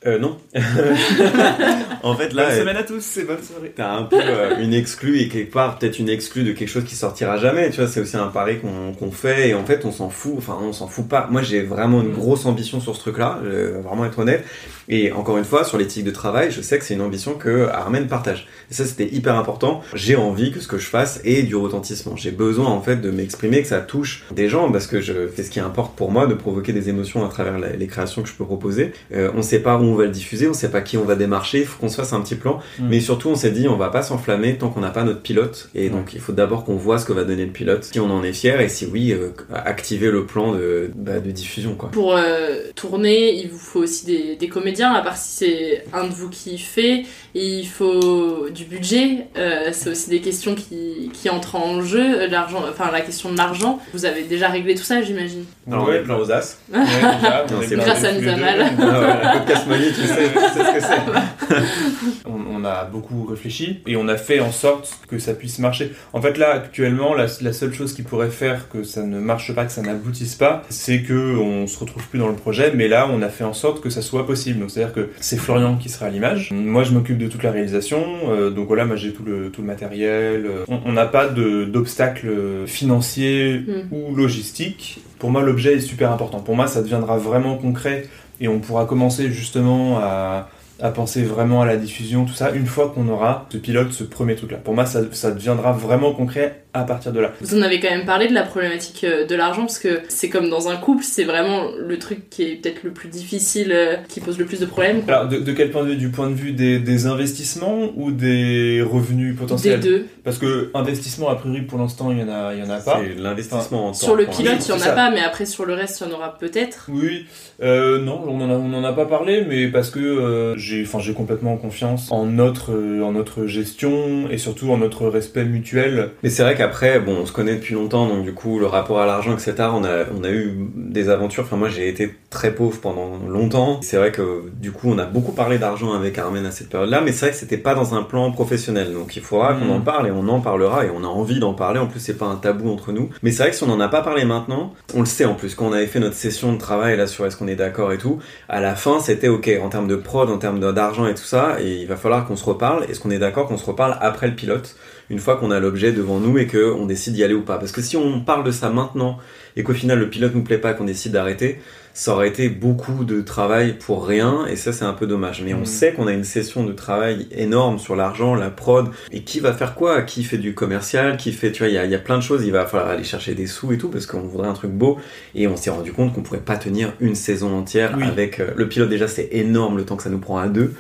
Euh, non. (laughs) en fait, là. Bonne euh, semaine à tous, c'est bonne soirée. T'as un peu euh, une exclue et quelque part peut-être une exclue de quelque chose qui sortira jamais. Tu vois, c'est aussi un pari qu'on fait et en fait on s'en fout. Enfin, on s'en fout pas. Moi, j'ai vraiment une grosse ambition sur ce truc-là. Vraiment être honnête. Et encore une fois, sur l'éthique de travail, je sais que c'est une ambition que Armen partage. Et ça, c'était hyper important. J'ai envie que ce que je fasse ait du retentissement. J'ai besoin en fait de m'exprimer, que ça touche des gens parce que je fais ce qui importe pour moi, de provoquer des émotions à travers les créations que je peux proposer. Euh, on sait pas où on va le diffuser, on sait pas qui on va démarcher. Il faut qu'on se fasse un petit plan. Mm. Mais surtout, on s'est dit, on va pas s'enflammer tant qu'on n'a pas notre pilote. Et donc, il faut d'abord qu'on voit ce que va donner le pilote, si on en est fier et si oui, euh, activer le plan de, bah, de diffusion, quoi. Pour euh, tourner, il vous faut aussi des, des comédiens, à part si c'est un de vous qui fait. Il faut du budget. euh, c'est aussi des questions qui, qui entrent en jeu. L'argent, enfin la question de l'argent. Vous avez déjà réglé tout ça, j'imagine. Alors, on est plein aux as. Ouais, déjà, on Non, est Grâce à deux. Ah ouais, (laughs) tu sais, ce que c'est. (laughs) on, on a beaucoup réfléchi et on a fait en sorte que ça puisse marcher. En fait, là, actuellement, la, la seule chose qui pourrait faire que ça ne marche pas, que ça n'aboutisse pas, c'est que on se retrouve plus dans le projet. Mais là, on a fait en sorte que ça soit possible. Donc, c'est-à-dire que c'est Florian qui sera à l'image. Moi, je m'occupe de toute la réalisation. euh, donc voilà, moi, j'ai tout le, tout le matériel. euh, On n'a pas d'obstacles financiers Mm. ou logistiques. Pour moi, l'objet est super important. Pour moi, ça deviendra vraiment concret et on pourra commencer justement à, penser vraiment à la diffusion, tout ça, une fois qu'on aura ce pilote, ce premier truc-là. Pour moi, ça deviendra vraiment concret à partir de là. Vous en avez quand même parlé de la problématique euh, de l'argent, parce que c'est comme dans un couple, c'est vraiment le truc qui est peut-être le plus difficile, euh, qui pose le plus de problèmes. Alors, de, de quel point de vue? Du point de vue des, des investissements ou des revenus potentiels? Des deux. Parce que investissement, a priori, pour l'instant, il y en a, il y en a pas. C'est l'investissement en temps. Sur le pilote, il y en a ça. pas, mais après sur le reste, il y en aura peut-être. Oui, euh, non, on en, a, on en a pas parlé, mais parce que euh, j'ai, enfin, j'ai complètement confiance en notre, euh, en notre gestion et surtout en notre respect mutuel. Mais c'est vrai qu'après, bon, on se connaît depuis longtemps, donc du coup, le rapport à l'argent, etc., on a, on a eu des aventures. Enfin, moi, j'ai été très pauvre pendant longtemps. C'est vrai que, du coup, on a beaucoup parlé d'argent avec Armen à cette période-là, mais c'est vrai que c'était pas dans un plan professionnel. Donc, il faudra qu'on Mhm. en parle et on en parlera et on a envie d'en parler. En plus, c'est pas un tabou entre nous. Mais c'est vrai que si on en a pas parlé maintenant, on le sait en plus. Quand on avait fait notre session de travail là sur est-ce qu'on est d'accord et tout, à la fin, c'était ok en termes de prod, en termes d'argent et tout ça, et il va falloir qu'on se reparle. Est-ce qu'on est d'accord qu'on se reparle après le pilote, une fois qu'on a l'objet devant nous et qu'on décide d'y aller ou pas. Parce que si on parle de ça maintenant et qu'au final le pilote nous plaît pas, qu'on décide d'arrêter, ça aurait été beaucoup de travail pour rien, et ça c'est un peu dommage. Mais on Mhm. sait qu'on a une session de travail énorme sur l'argent, la prod, et qui va faire quoi? Qui fait du commercial? Qui fait, tu vois, il y a, il y a plein de choses, il va falloir aller chercher des sous et tout, parce qu'on voudrait un truc beau, et on s'est rendu compte qu'on pourrait pas tenir une saison entière Oui. avec... euh, le pilote déjà c'est énorme le temps que ça nous prend à deux,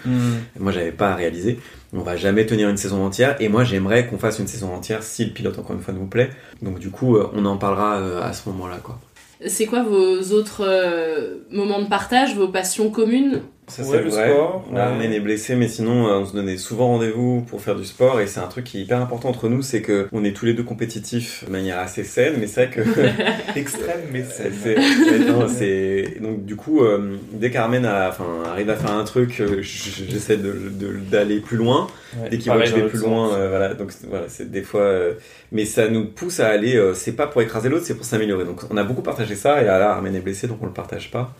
moi j'avais pas à réaliser. On va jamais tenir une saison entière, et moi j'aimerais qu'on fasse une saison entière si le pilote encore une fois nous plaît. Donc du coup euh, on en parlera euh, à ce moment-là quoi. C'est quoi vos autres euh, moments de partage, vos passions communes? Ça Ouais, c'est le vrai. sport, Là, ouais. Armen est blessé, mais sinon euh, on se donnait souvent rendez-vous pour faire du sport et c'est un truc qui est hyper important entre nous, c'est que on est tous les deux compétitifs de manière assez saine, mais c'est vrai que (laughs) Extrême, mais c'est, c'est... c'est- non, c'est- donc du coup euh, dès qu'Armen a- enfin, arrive à faire un truc, euh, j'essaie de, de- d'aller plus loin. Ouais, Dès qu'il voit que je vais plus loin, euh, voilà. Donc voilà, c'est des fois, euh, mais ça nous pousse à aller. euh, c'est pas pour écraser l'autre, c'est pour s'améliorer. Donc on a beaucoup partagé ça et là Armen est blessé, donc on le partage pas.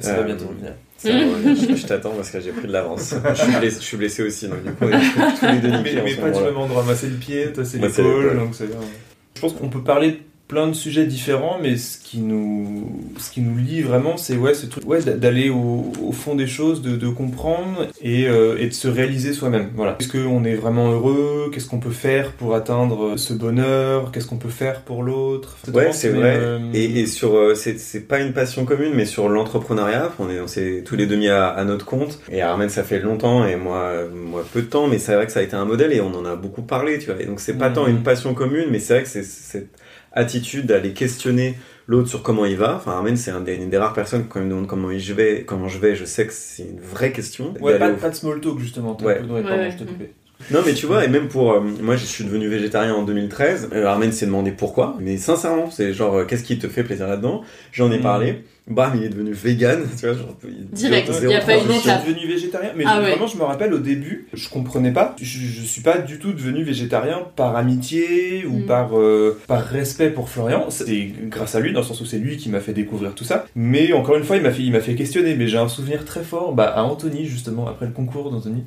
Ça va Euh, bientôt revenir. Revenir. je, je t'attends parce que j'ai pris de l'avance. (laughs) je, suis blessé, je suis blessé aussi, donc du coup on est tous les deux Mais, niqués mais pas du même endroit. Moi, c'est le pied, toi, c'est l'épaule. l'épaule. Donc c'est... Je pense qu'on peut parler de plein de sujets différents, mais ce qui nous, ce qui nous lie vraiment, c'est ouais, ce truc, ouais, d'a- d'aller au, au fond des choses, de, de comprendre et, euh, et de se réaliser soi-même. Voilà. Est-ce qu'on est vraiment heureux? Qu'est-ce qu'on peut faire pour atteindre ce bonheur? Qu'est-ce qu'on peut faire pour l'autre? Ouais, c'est vrai. Euh, Et, et sur, euh, c'est c'est pas une passion commune, mais sur l'entrepreneuriat, on est, on s'est tous les deux mis à, à notre compte. Et Armen, ça fait longtemps, et moi, moi peu de temps, mais c'est vrai que ça a été un modèle et on en a beaucoup parlé, tu vois. Et donc c'est pas Mhm. tant une passion commune, mais c'est vrai que c'est attitude d'aller questionner l'autre sur comment il va. Enfin, Armen, c'est un des- une des rares personnes quand il me demande comment je vais, comment je vais, je sais que c'est une vraie question. Ouais, pas, au- pas de small talk justement. Ouais. un peu- ouais, Ouais, pardon, ouais. je t'ai coupé. Non, mais tu vois, et même pour. euh, moi, je suis devenu végétarien en 2013. Euh, Armen s'est demandé pourquoi. Mais sincèrement, c'est genre, euh, qu'est-ce qui te fait plaisir là-dedans? J'en ai Mm. parlé. Bam, il est devenu vegan. (laughs) Tu vois, genre, il- Direct, il y a pas une Je suis devenu végétarien, mais Ah je- ouais. vraiment, je me rappelle au début, je comprenais pas. Je, je suis pas du tout devenu végétarien par amitié ou Mm. par, euh, par respect pour Florian. C'est grâce à lui, dans le sens où c'est lui qui m'a fait découvrir tout ça. Mais encore une fois, il m'a fait, il m'a fait questionner. Mais j'ai un souvenir très fort bah, à Anthony, justement, après le concours d'Anthony.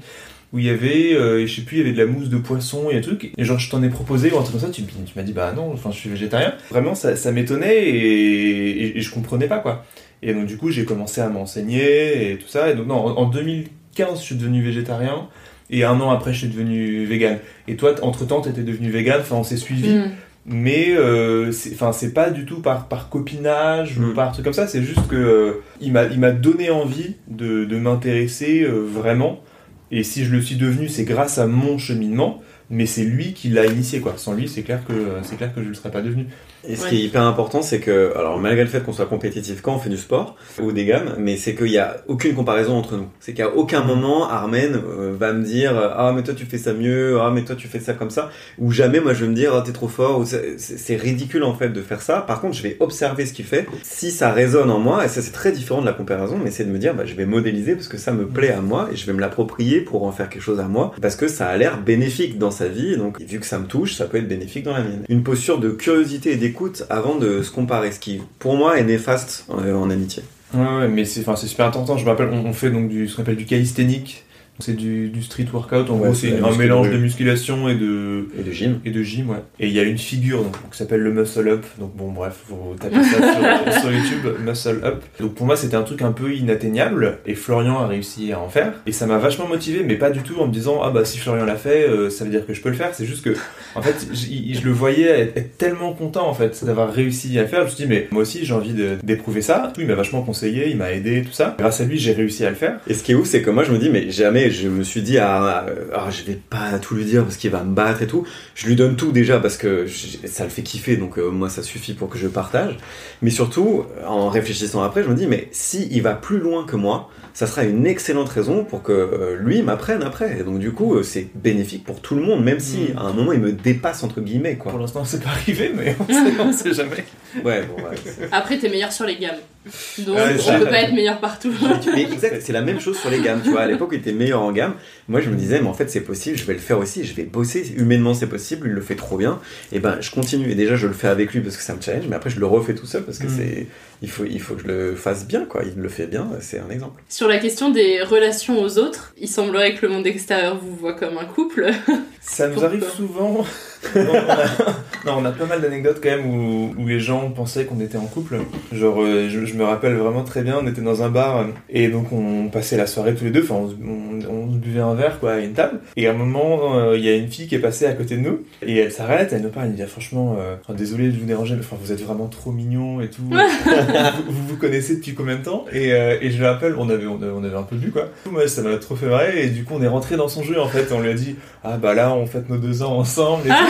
Où il y avait, euh, je sais plus, il y avait de la mousse de poisson et un truc. Et genre, je t'en ai proposé ou un truc comme ça, tu, tu m'as dit, bah non, enfin, je suis végétarien. Vraiment, ça, ça m'étonnait et, et, et je comprenais pas, quoi. Et donc du coup j'ai commencé à m'enseigner et tout ça. Et donc non, en, en 2015 je suis devenu végétarien et un an après je suis devenu vegan. Et toi entre temps t'étais devenu vegan, enfin on s'est suivi. Mm. Mais euh, c'est enfin c'est pas du tout par, par copinage ou Mm. par truc comme ça, c'est juste que euh, il m'a il m'a donné envie de, de m'intéresser euh, vraiment. Et si je le suis devenu, c'est grâce à mon cheminement, mais c'est lui qui l'a initié quoi. Sans lui, c'est clair que c'est clair que je le serais pas devenu. Et ce Ouais. qui est hyper important, c'est que, alors malgré le fait qu'on soit compétitif quand on fait du sport ou des gammes, mais c'est qu'il n'y a aucune comparaison entre nous. C'est qu'à aucun moment Armen euh, va me dire ah mais toi tu fais ça mieux, ah mais toi tu fais ça comme ça, ou jamais moi je vais me dire ah t'es trop fort. ou c'est ridicule en fait de faire ça. Par contre je vais observer ce qu'il fait. Si ça résonne en moi, et ça c'est très différent de la comparaison, mais c'est de me dire bah je vais modéliser parce que ça me plaît à moi et je vais me l'approprier pour en faire quelque chose à moi parce que ça a l'air bénéfique dans sa vie. Donc vu que ça me touche, ça peut être bénéfique dans la mienne. Une posture de curiosité et d'écoute avant de se comparer, ce qui pour moi est néfaste euh, en amitié. Ouais, ouais, mais c'est super important. Je me rappelle, on, on fait donc du, ce qu'on appelle du calisthénique. C'est du, du street workout. En Ouais, gros, c'est un mélange de musculation et de, Et de gym. et de gym, ouais. Et il y a une figure donc, qui s'appelle le muscle up. Donc bon, bref, faut taper ça sur, (laughs) sur YouTube, muscle up. Donc pour moi, c'était un truc un peu inatteignable. Et Florian a réussi à en faire. Et ça m'a vachement motivé, mais pas du tout en me disant ah bah si Florian l'a fait, euh, ça veut dire que je peux le faire. C'est juste que en fait, je le voyais être, tellement content en fait d'avoir réussi à le faire. Je me suis dit mais moi aussi j'ai envie d'éprouver ça. Il m'a vachement conseillé, il m'a aidé, tout ça. Grâce à lui, j'ai réussi à le faire. Et ce qui est ouf, c'est que moi je me dis, mais jamais je me suis dit, ah, ah, je vais pas tout lui dire parce qu'il va me battre et tout. Je lui donne tout déjà parce que je- ça le fait kiffer, donc euh, moi ça suffit pour que je partage. Mais surtout, en réfléchissant après, je me dis, mais si il va plus loin que moi, ça sera une excellente raison pour que euh, lui m'apprenne après. Et donc du coup, euh, c'est bénéfique pour tout le monde, même si Mm. à un moment il me dépasse entre guillemets, quoi. Pour l'instant, c'est pas arrivé, mais on (laughs) sait, on sait jamais. Ouais, bon, ouais. Après, t'es meilleur sur les gammes. Donc, Ouais, on ça. peut pas être meilleur partout. (laughs) Mais exact, c'est la même chose sur les gammes, tu vois. À l'époque, il était meilleur en gamme. Moi, je me disais, mais en fait, c'est possible, je vais le faire aussi, je vais bosser. Humainement, c'est possible, il le fait trop bien. Et ben, je continue. Et déjà, je le fais avec lui parce que ça me challenge, mais après, je le refais tout seul parce que Mm. c'est, il faut, il faut que je le fasse bien, quoi. Il le fait bien, c'est un exemple. Sur la question des relations aux autres, il semblerait que le monde extérieur vous voit comme un couple. Ça nous Pourquoi arrive souvent. (laughs) non, on a, non, on a pas mal d'anecdotes quand même où, où les gens pensaient qu'on était en couple. Genre, euh, je, je me rappelle vraiment très bien, on était dans un bar euh, et donc on passait la soirée tous les deux. Enfin, on, on, on buvait un verre quoi à une table. Et à un moment, euh, il y a une fille qui est passée à côté de nous et elle s'arrête, elle nous parle, elle dit ah, franchement, euh, oh, désolé de vous déranger, mais enfin, vous êtes vraiment trop mignon et tout. (laughs) vous, vous vous connaissez depuis combien de temps? Et, euh, et je me rappelle, on avait, on avait, on avait un peu bu quoi. Moi, ça m'a trop fait marrer et du coup, on est rentré dans son jeu en fait. On lui a dit ah bah là, on fête nos deux ans ensemble et (laughs) tout.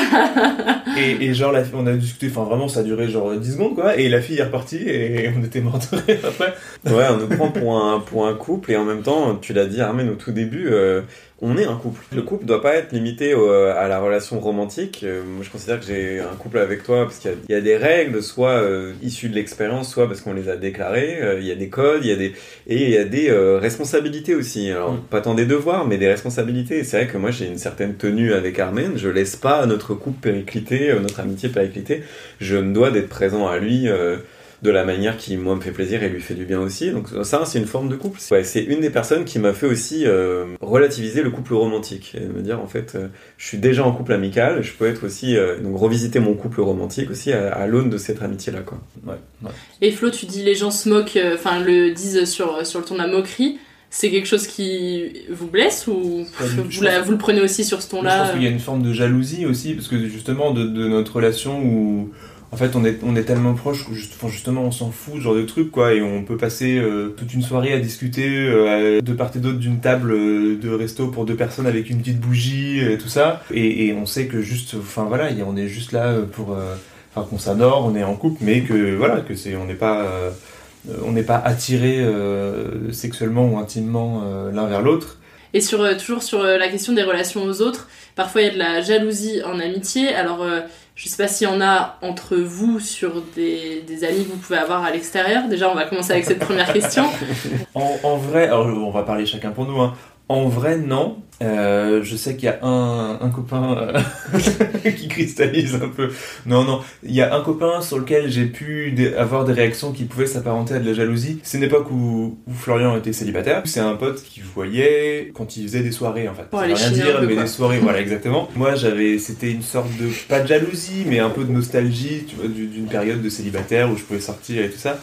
Et, et genre, la, on a discuté, enfin vraiment, ça a duré genre 10 secondes quoi. Et la fille est repartie et (laughs) on était morts après. Ouais, on nous prend pour un, pour un couple et en même temps, tu l'as dit, Armen, au tout début, euh, on est un couple. Le couple doit pas être limité à la relation romantique. Euh, moi, je considère que j'ai un couple avec toi parce qu'il y a- il y, a des règles, soit euh, issues de l'expérience, soit parce qu'on les a déclarées. Euh, Il y a des codes, il y a des et il y a des responsabilités aussi. Alors, Mm. pas tant des devoirs, mais des responsabilités. C'est vrai que moi, j'ai une certaine tenue avec Armen. Je laisse pas notre couple péricliter, notre amitié péricliter. Je me dois d'être présent à lui. De la manière qui moi me fait plaisir et lui fait du bien aussi. Donc ça c'est une forme de couple. Ouais, c'est une des personnes qui m'a fait aussi euh, relativiser le couple romantique et me dire en fait euh, je suis déjà en couple amical, je peux être aussi euh, donc revisiter mon couple romantique aussi à, à l'aune de cette amitié là quoi. Ouais, ouais. Et Flo, tu dis les gens se moquent, euh, enfin le disent sur, sur le ton de la moquerie. C'est quelque chose qui vous blesse ou vous, la- vous le prenez aussi sur ce Je pense ton-là qu'il y a une forme de jalousie aussi, parce que justement, de, de notre relation où. En fait, on est, on est tellement proches que juste, enfin, justement, on s'en fout, ce genre de truc, quoi, et on peut passer euh, toute une soirée à discuter euh, de part et d'autre d'une table euh, de resto pour deux personnes avec une petite bougie, et tout ça, et, on sait que juste, enfin voilà, on est juste là pour, enfin, qu'on s'adore, on est en couple, mais que voilà, que c'est, on n'est pas, on n'est pas attiré sexuellement ou intimement l'un vers l'autre. Et sur, toujours sur la question des relations aux autres, parfois il y a de la jalousie en amitié. Alors, je sais pas s'il y en a entre vous sur des, amis que vous pouvez avoir à l'extérieur. Déjà, on va commencer avec cette première question. (laughs) En, vrai, on va parler chacun pour nous. Hein. En vrai, non. Euh, je sais qu'il y a un, un copain euh, (laughs) qui cristallise un peu. Non, non. Il y a un copain sur lequel j'ai pu avoir des réactions qui pouvaient s'apparenter à de la jalousie. C'est une époque où, où Florian était célibataire. C'est un pote qui je voyais quand il faisait des soirées, en fait. Pour aller rien dire, mais quoi. des soirées, voilà, exactement. Moi, j'avais, c'était une sorte de, pas de jalousie, mais un peu de nostalgie, tu vois, du- d'une période de célibataire où je pouvais sortir et tout ça.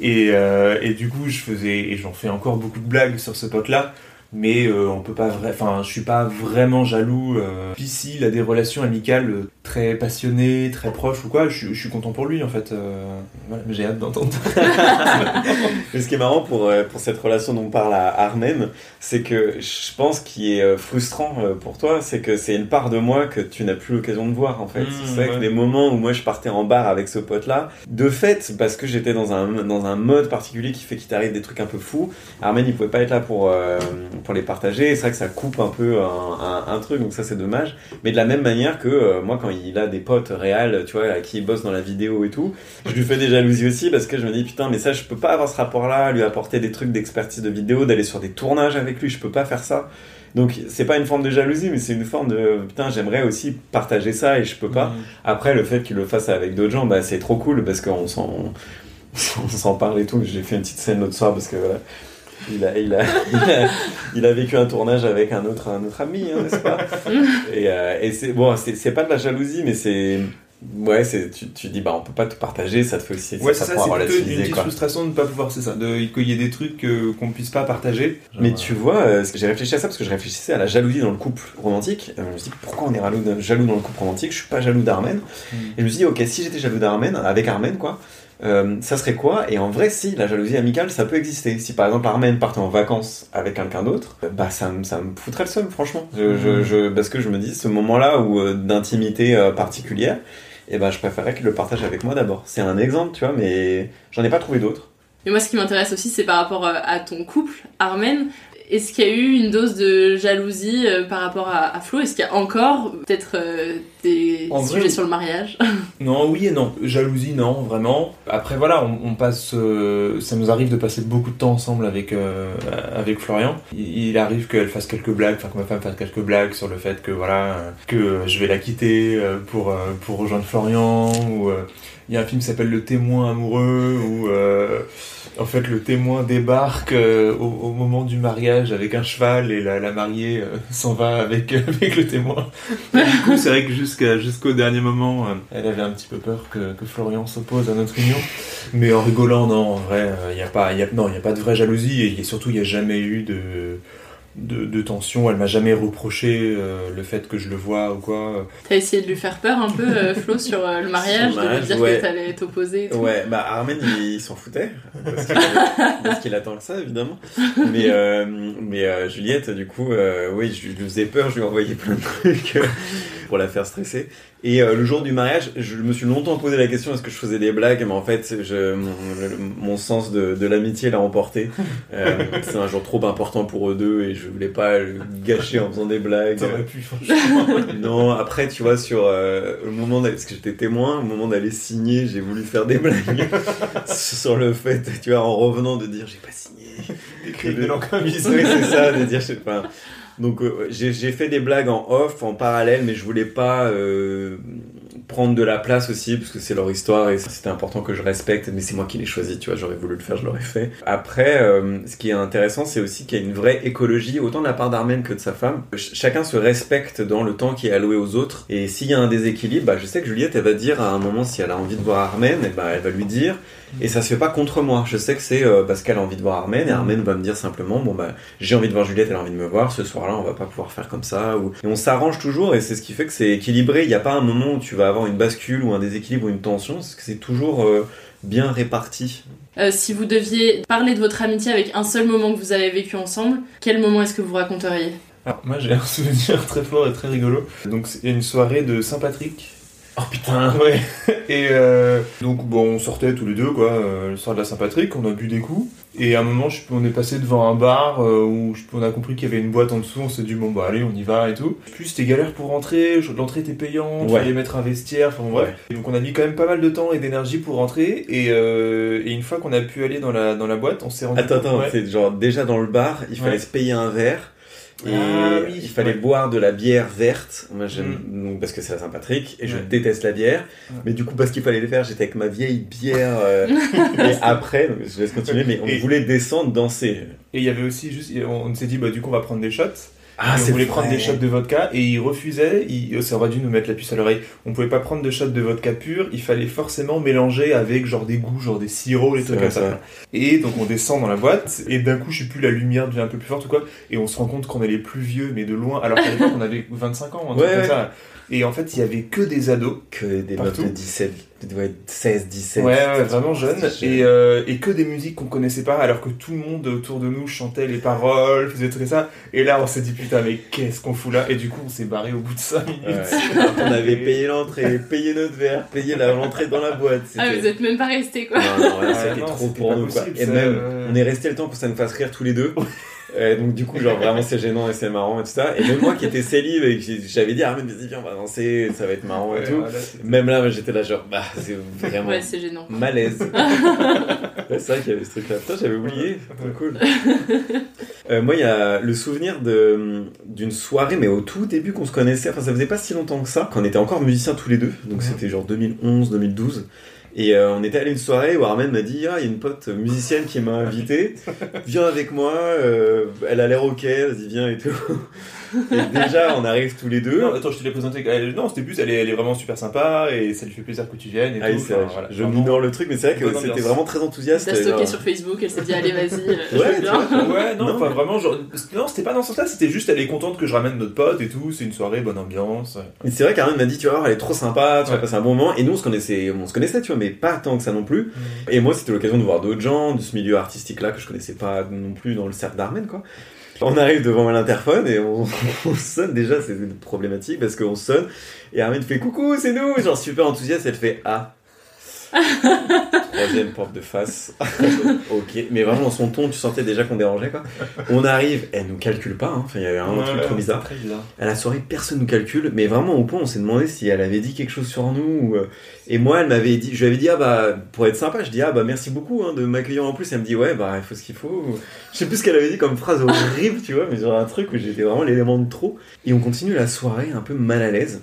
Et, euh, et du coup, je faisais, et j'en fais encore beaucoup de blagues sur ce pote-là, mais euh, on peut pas vrai, enfin, je suis pas vraiment jaloux. Euh. Puis s'il il a des relations amicales euh, très passionnées, très proches ou quoi, je, suis- je suis content pour lui en fait. Euh, voilà, mais j'ai hâte d'entendre. (laughs) Mais ce qui est marrant pour, euh, pour cette relation dont parle à Armen, c'est que je pense qui est euh, frustrant pour toi, c'est que c'est une part de moi que tu n'as plus l'occasion de voir en fait. Mmh, c'est vrai que les moments où moi je partais en bar avec ce pote-là, de fait, parce que j'étais dans un, dans un mode particulier qui fait qu'il t'arrive des trucs un peu fous, Armen il pouvait pas être là pour, euh, pour les partager, c'est vrai que ça coupe un peu un, un, un truc, donc ça c'est dommage. Mais de la même manière que euh, moi quand il a des potes réels, tu vois, à qui il bosse dans la vidéo et tout, je lui fais des jalousies aussi parce que je me dis putain mais ça je peux pas avoir ce rapport là, lui apporter des trucs d'expertise de vidéo, d'aller sur des tournages avec lui, je peux pas faire ça. Donc c'est pas une forme de jalousie mais c'est une forme de putain j'aimerais aussi partager ça et je peux pas. Après le fait qu'il le fasse avec d'autres gens bah c'est trop cool parce qu'on s'en on s'en parle et tout. J'ai fait une petite scène l'autre soir parce que voilà. Il a, il, a, il, (laughs) a, il a vécu un tournage avec un autre, un autre ami, hein, n'est-ce pas? (laughs) Et, euh, et c'est bon, c'est pas de la jalousie, mais c'est ouais, c'est tu, tu dis bah on peut pas tout partager, ça te fait aussi Ouais, ça, ça, c'est plutôt une petite frustration de ne pas pouvoir, c'est ça, de qu'il y ait des trucs euh, qu'on puisse pas partager. Mais tu vois, euh, j'ai réfléchi à ça parce que je réfléchissais à la jalousie dans le couple romantique. Euh, je me suis dit pourquoi on est jaloux, jaloux dans le couple romantique? Je suis pas jaloux d'Armen. Hmm. Et je me suis dit ok si j'étais jaloux d'Armen avec Armen quoi. Euh, ça serait quoi? Et en vrai, si la jalousie amicale, ça peut exister. Si par exemple Armen partait en vacances avec quelqu'un d'autre, bah ça me ça me foutrait le seum, franchement. Je, je, je- parce que je me dis ce moment-là où euh, d'intimité euh, particulière, et ben je préférerais qu'il le partage avec moi d'abord. C'est un exemple, tu vois, mais j'en ai pas trouvé d'autres. Et moi, ce qui m'intéresse aussi, c'est par rapport à ton couple, Armen. Est-ce qu'il y a eu une dose de jalousie euh, par rapport à, à Flo? Est-ce qu'il y a encore peut-être euh, des En sujets vrai, sur le mariage? (laughs) Non, oui et non. Jalousie, non, vraiment. Après, voilà, on, on passe. euh, ça nous arrive de passer beaucoup de temps ensemble avec, euh, avec Florian. Il, il arrive qu'elle fasse quelques blagues, enfin que ma femme fasse quelques blagues sur le fait que voilà, que je vais la quitter pour, pour rejoindre Florian. Ou il y a un film qui s'appelle Le témoin amoureux où euh, en fait le témoin débarque euh, au, moment du mariage avec un cheval et la, mariée euh, (laughs) s'en va avec, (laughs) le témoin. du coup, c'est vrai que jusqu'au dernier moment, elle avait un petit peu peur que, Florian s'oppose à notre union. Mais en rigolant, non, en vrai, il n'y a pas, de vraie jalousie et a- surtout, il n'y a jamais eu de, de, de tension. Elle m'a jamais reproché euh, le fait que je le vois ou quoi. T'as essayé de lui faire peur un peu, euh, Flo, sur euh, le mariage, de lui dire ouais. que t'allais t'opposer et tout. Ouais, bah Armen il, il s'en foutait parce qu'il (laughs) qu'il attend que ça évidemment. Mais euh, mais euh, Juliette du coup euh, oui je, je lui faisais peur, je lui envoyais plein de trucs pour la faire stresser. Et euh, le jour du mariage, je me suis longtemps posé la question est-ce que je faisais des blagues, mais en fait je mon, sens de, de l'amitié l'a emporté. (laughs) Euh, c'est un jour trop important pour eux deux et je voulais pas le gâcher en faisant des blagues. T'aurais pu, franchement. (laughs) non, après, tu vois, sur euh, le moment d'aller, parce que j'étais témoin, au moment d'aller signer, j'ai voulu faire des blagues (laughs) sur le fait, tu vois, en revenant de dire j'ai pas signé. Écrit de. Oui, c'est ça, de dire, je sais pas. Donc, euh, j'ai fait des blagues en off, en parallèle, mais je voulais pas euh, prendre de la place aussi, parce que c'est leur histoire et c'était important que je respecte, mais c'est moi qui l'ai choisi, tu vois, j'aurais voulu le faire, je l'aurais fait. Après, euh, ce qui est intéressant, c'est aussi qu'il y a une vraie écologie, autant de la part d'Armen que de sa femme. Ch- chacun se respecte dans le temps qui est alloué aux autres, et s'il y a un déséquilibre, bah, je sais que Juliette, elle va dire à un moment, si elle a envie de voir Armen, eh elle va lui dire, et ça se fait pas contre moi. Je sais que c'est euh, parce qu'elle a envie de voir Armen, et Armen va me dire simplement, bon bah, j'ai envie de voir Juliette, elle a envie de me voir, ce soir-là, on va pas pouvoir faire comme ça, ou... et on s'arrange toujours, et c'est ce qui fait que c'est équilibré. Il n'y a pas un moment où tu vas avoir une bascule ou un déséquilibre ou une tension, parce que c'est toujours euh, bien réparti. Euh, si vous deviez parler de votre amitié avec un seul moment que vous avez vécu ensemble, quel moment est-ce que vous raconteriez? Alors, moi, j'ai un (laughs) souvenir très fort et très rigolo. Donc, c'est une soirée de Saint-Patrick. Oh putain, ouais. Et euh, donc, bon, on sortait tous les deux, quoi, euh, le soir de la Saint-Patrick, on a bu des coups. Et à un moment, je on est passé devant un bar euh, où je on a compris qu'il y avait une boîte en dessous. On s'est dit, bon, bah allez, on y va et tout. Puis c'était galère pour rentrer, l'entrée était payante, il Ouais. fallait mettre un vestiaire, enfin bref. Ouais. Et donc, on a mis quand même pas mal de temps et d'énergie pour rentrer. Et, et une fois qu'on a pu aller dans la, dans la boîte, on s'est rendu Attends, compte. attends, ouais. c'est genre déjà dans le bar, il fallait se payer un verre. Et Ah oui, il fallait ouais. boire de la bière verte. Moi, j'aime, Mm. donc, parce que c'est à Saint-Patrick, et je Ouais. déteste la bière. Ouais. Mais du coup, parce qu'il fallait le faire, j'étais avec ma vieille bière. euh, (laughs) et après, donc, je laisse continuer, mais on Et- voulait descendre danser. Et il y avait aussi juste, on, on s'est dit, bah du coup, on va prendre des shots. Ah, on voulait vrai. prendre des shots de vodka et il refusait. Il, ça aurait dû nous mettre la puce à l'oreille. On pouvait pas prendre de shots de vodka pur. Il fallait forcément mélanger avec genre des goûts, genre des sirops, les trucs comme ça. Et donc on descend dans la boîte et d'un coup, je sais plus, la lumière devient un peu plus forte ou quoi. Et on se rend compte qu'on est les plus vieux, mais de loin. Alors qu'à l'époque, on avait 25 ans, un truc Ouais, comme ouais. ça. Et en fait, il y avait que des ados. Que des meufs de 17, ouais, 16, 17. Ouais, ouais, vraiment jeunes. C'est Et, euh, et que des musiques qu'on connaissait pas, alors que tout le monde autour de nous chantait les paroles, faisait tout ça. Et là, on s'est dit, putain, mais qu'est-ce qu'on fout là? Et du coup, on s'est barré au bout de 5 minutes. (laughs) Ouais. Qu'on avait payé l'entrée, payé notre verre, payé la- l'entrée dans la boîte. Ah, vous êtes même pas restés quoi. Non, non, c'était trop pour nous. Quoi. Et même, euh. on est resté le temps pour que ça nous fasse rire tous les deux. (laughs) Euh, donc du coup, genre vraiment c'est gênant et c'est marrant et tout ça. Et même moi qui étais célib et j'avais dit, ah mais vas-y viens on va danser, ça va être marrant et Ouais, tout. voilà, même là, j'étais là genre, bah c'est vraiment Ouais, c'est gênant. malaise. (laughs) Ouais, c'est vrai qu'il y avait ce truc là. Putain, j'avais oublié. Trop cool. Euh, moi, il y a le souvenir de d'une soirée, mais au tout début qu'on se connaissait. Enfin, ça faisait pas si longtemps que ça, qu'on était encore musiciens tous les deux. Donc c'était genre 2011, 2012. Et euh, on était allé une soirée où Armen m'a dit Ah, il y a une pote musicienne qui m'a invité, viens avec moi, euh, elle a l'air ok, vas-y, viens et tout. Et déjà, on arrive tous les deux. Non, attends, je te l'ai présenté. elle- Non, c'était plus, elle est, elle est vraiment super sympa et ça lui fait plaisir que tu viennes et Ah oui, tout. c'est Enfin, vrai, voilà, je minore le truc, mais c'est vrai que c'était vraiment très enthousiaste. T'as stocké genre- sur Facebook, elle s'est dit allez vas-y, je Ouais, vois, Ouais, non, Non. enfin vraiment, genre, non, c'était pas dans ce sens-là, c'était juste, elle est contente que je ramène notre pote et tout, c'est une soirée, bonne ambiance. Mais c'est vrai qu'Arnaud m'a dit, tu vas voir, elle est trop sympa, tu vas passer un bon moment. Et nous, on se connaissait, on se connaissait, tu vois, mais pas tant que ça non plus. Mm. Et moi, c'était l'occasion de voir d'autres gens de ce milieu artistique-là que je connaissais pas non plus dans le cercle d'Armen, quoi. On arrive devant l'interphone et on, (laughs) on sonne déjà, c'est problématique parce qu'on sonne et Armen fait coucou, c'est nous, genre super enthousiaste, elle fait ah. (laughs) Troisième porte de face. (laughs) ok, mais vraiment dans son ton, tu sentais déjà qu'on dérangeait quoi. On arrive, elle nous calcule pas, hein. enfin il y avait un Ouais, truc ouais, trop bizarre. bizarre. À la soirée, personne nous calcule, mais vraiment au point, on s'est demandé si elle avait dit quelque chose sur nous. ou, euh, Et moi, elle m'avait dit, je lui avais dit, ah bah, pour être sympa, je dis, ah bah, merci beaucoup hein, de m'accueillir en plus. Elle me dit, ouais, bah, il faut ce qu'il faut. Je sais plus ce qu'elle avait dit comme phrase horrible, tu vois, mais genre un truc où j'étais vraiment l'élément de trop. Et on continue la soirée un peu mal à l'aise.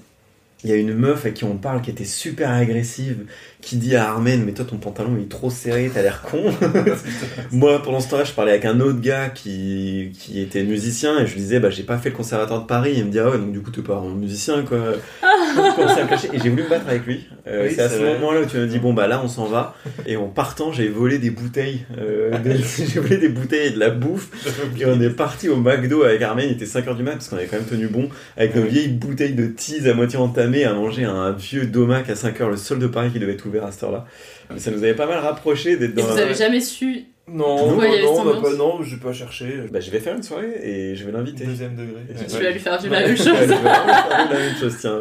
Il y a une meuf à qui on parle qui était super agressive, qui dit à Armen, mais toi ton pantalon il est trop serré, t'as l'air con. (laughs) Moi pendant ce temps-là, je parlais avec un autre gars qui, qui était musicien et je lui disais, bah j'ai pas fait le conservatoire de Paris. Il me dit, ah ouais, donc du coup t'es pas un musicien quoi. À me cacher. Et j'ai voulu me battre avec lui. Euh, Oui, c'est à ce moment-là où tu m'as dit, bon bah là on s'en va. Et en partant, j'ai volé des bouteilles. euh, des- (laughs) (laughs) j'ai volé des bouteilles et de la bouffe. Et on est parti au McDo avec Armen, il était 5h du mat parce qu'on avait quand même tenu bon, avec nos vieilles bouteilles de tease à moitié entamées, à manger un vieux domac à 5h, le seul de Paris qui devait être ouvert à cette heure-là. Mais ça nous avait pas mal rapproché d'être Et dans vous un- avez jamais su Non, non, cette on a ambiance pas, non, j'ai pas cherché. Bah, je vais faire une soirée et je vais l'inviter. Deuxième degré. Et Ouais. Tu vas lui faire du Ouais. la même (laughs) chose. Ouais, la même chose, tiens.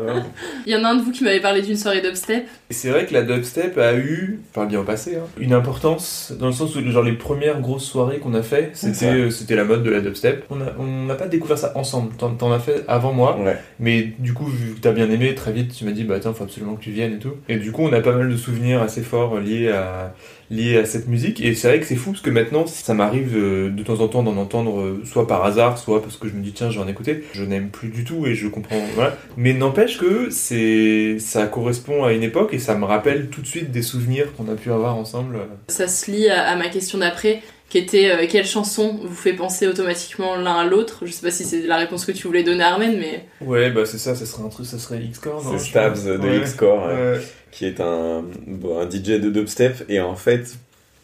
Il y en a un de vous qui m'avait parlé d'une soirée dubstep. Et c'est vrai que la dubstep a eu, par bien au passé, hein, une importance dans le sens où genre les premières grosses soirées qu'on a fait, c'était euh, c'était la mode de la dubstep. On a- on n'a pas découvert ça ensemble. T'en as fait avant moi, Ouais. mais du coup vu que t'as bien aimé, très vite tu m'as dit bah tiens faut absolument que tu viennes et tout. Et du coup on a pas mal de souvenirs assez forts liés à liés à cette musique. Et c'est vrai que c'est fou parce que maintenant ça m'arrive de temps en temps d'en entendre euh, soit par hasard, soit parce que je me dis tiens je vais en écouter. Je n'aime plus du tout et je comprends voilà. Mais n'empêche que c'est ça correspond à une époque et ça me rappelle tout de suite des souvenirs qu'on a pu avoir ensemble. Ça se lie à ma question d'après, qui était euh, quelle chanson vous fait penser automatiquement l'un à l'autre? Je sais pas si c'est la réponse que tu voulais donner à Armen, mais Ouais bah c'est ça, ça serait un truc, ça serait X-Core. C'est Stabs pense de Ouais. X-Core, ouais. Ouais. qui est un, bon, un DJ de dubstep et en fait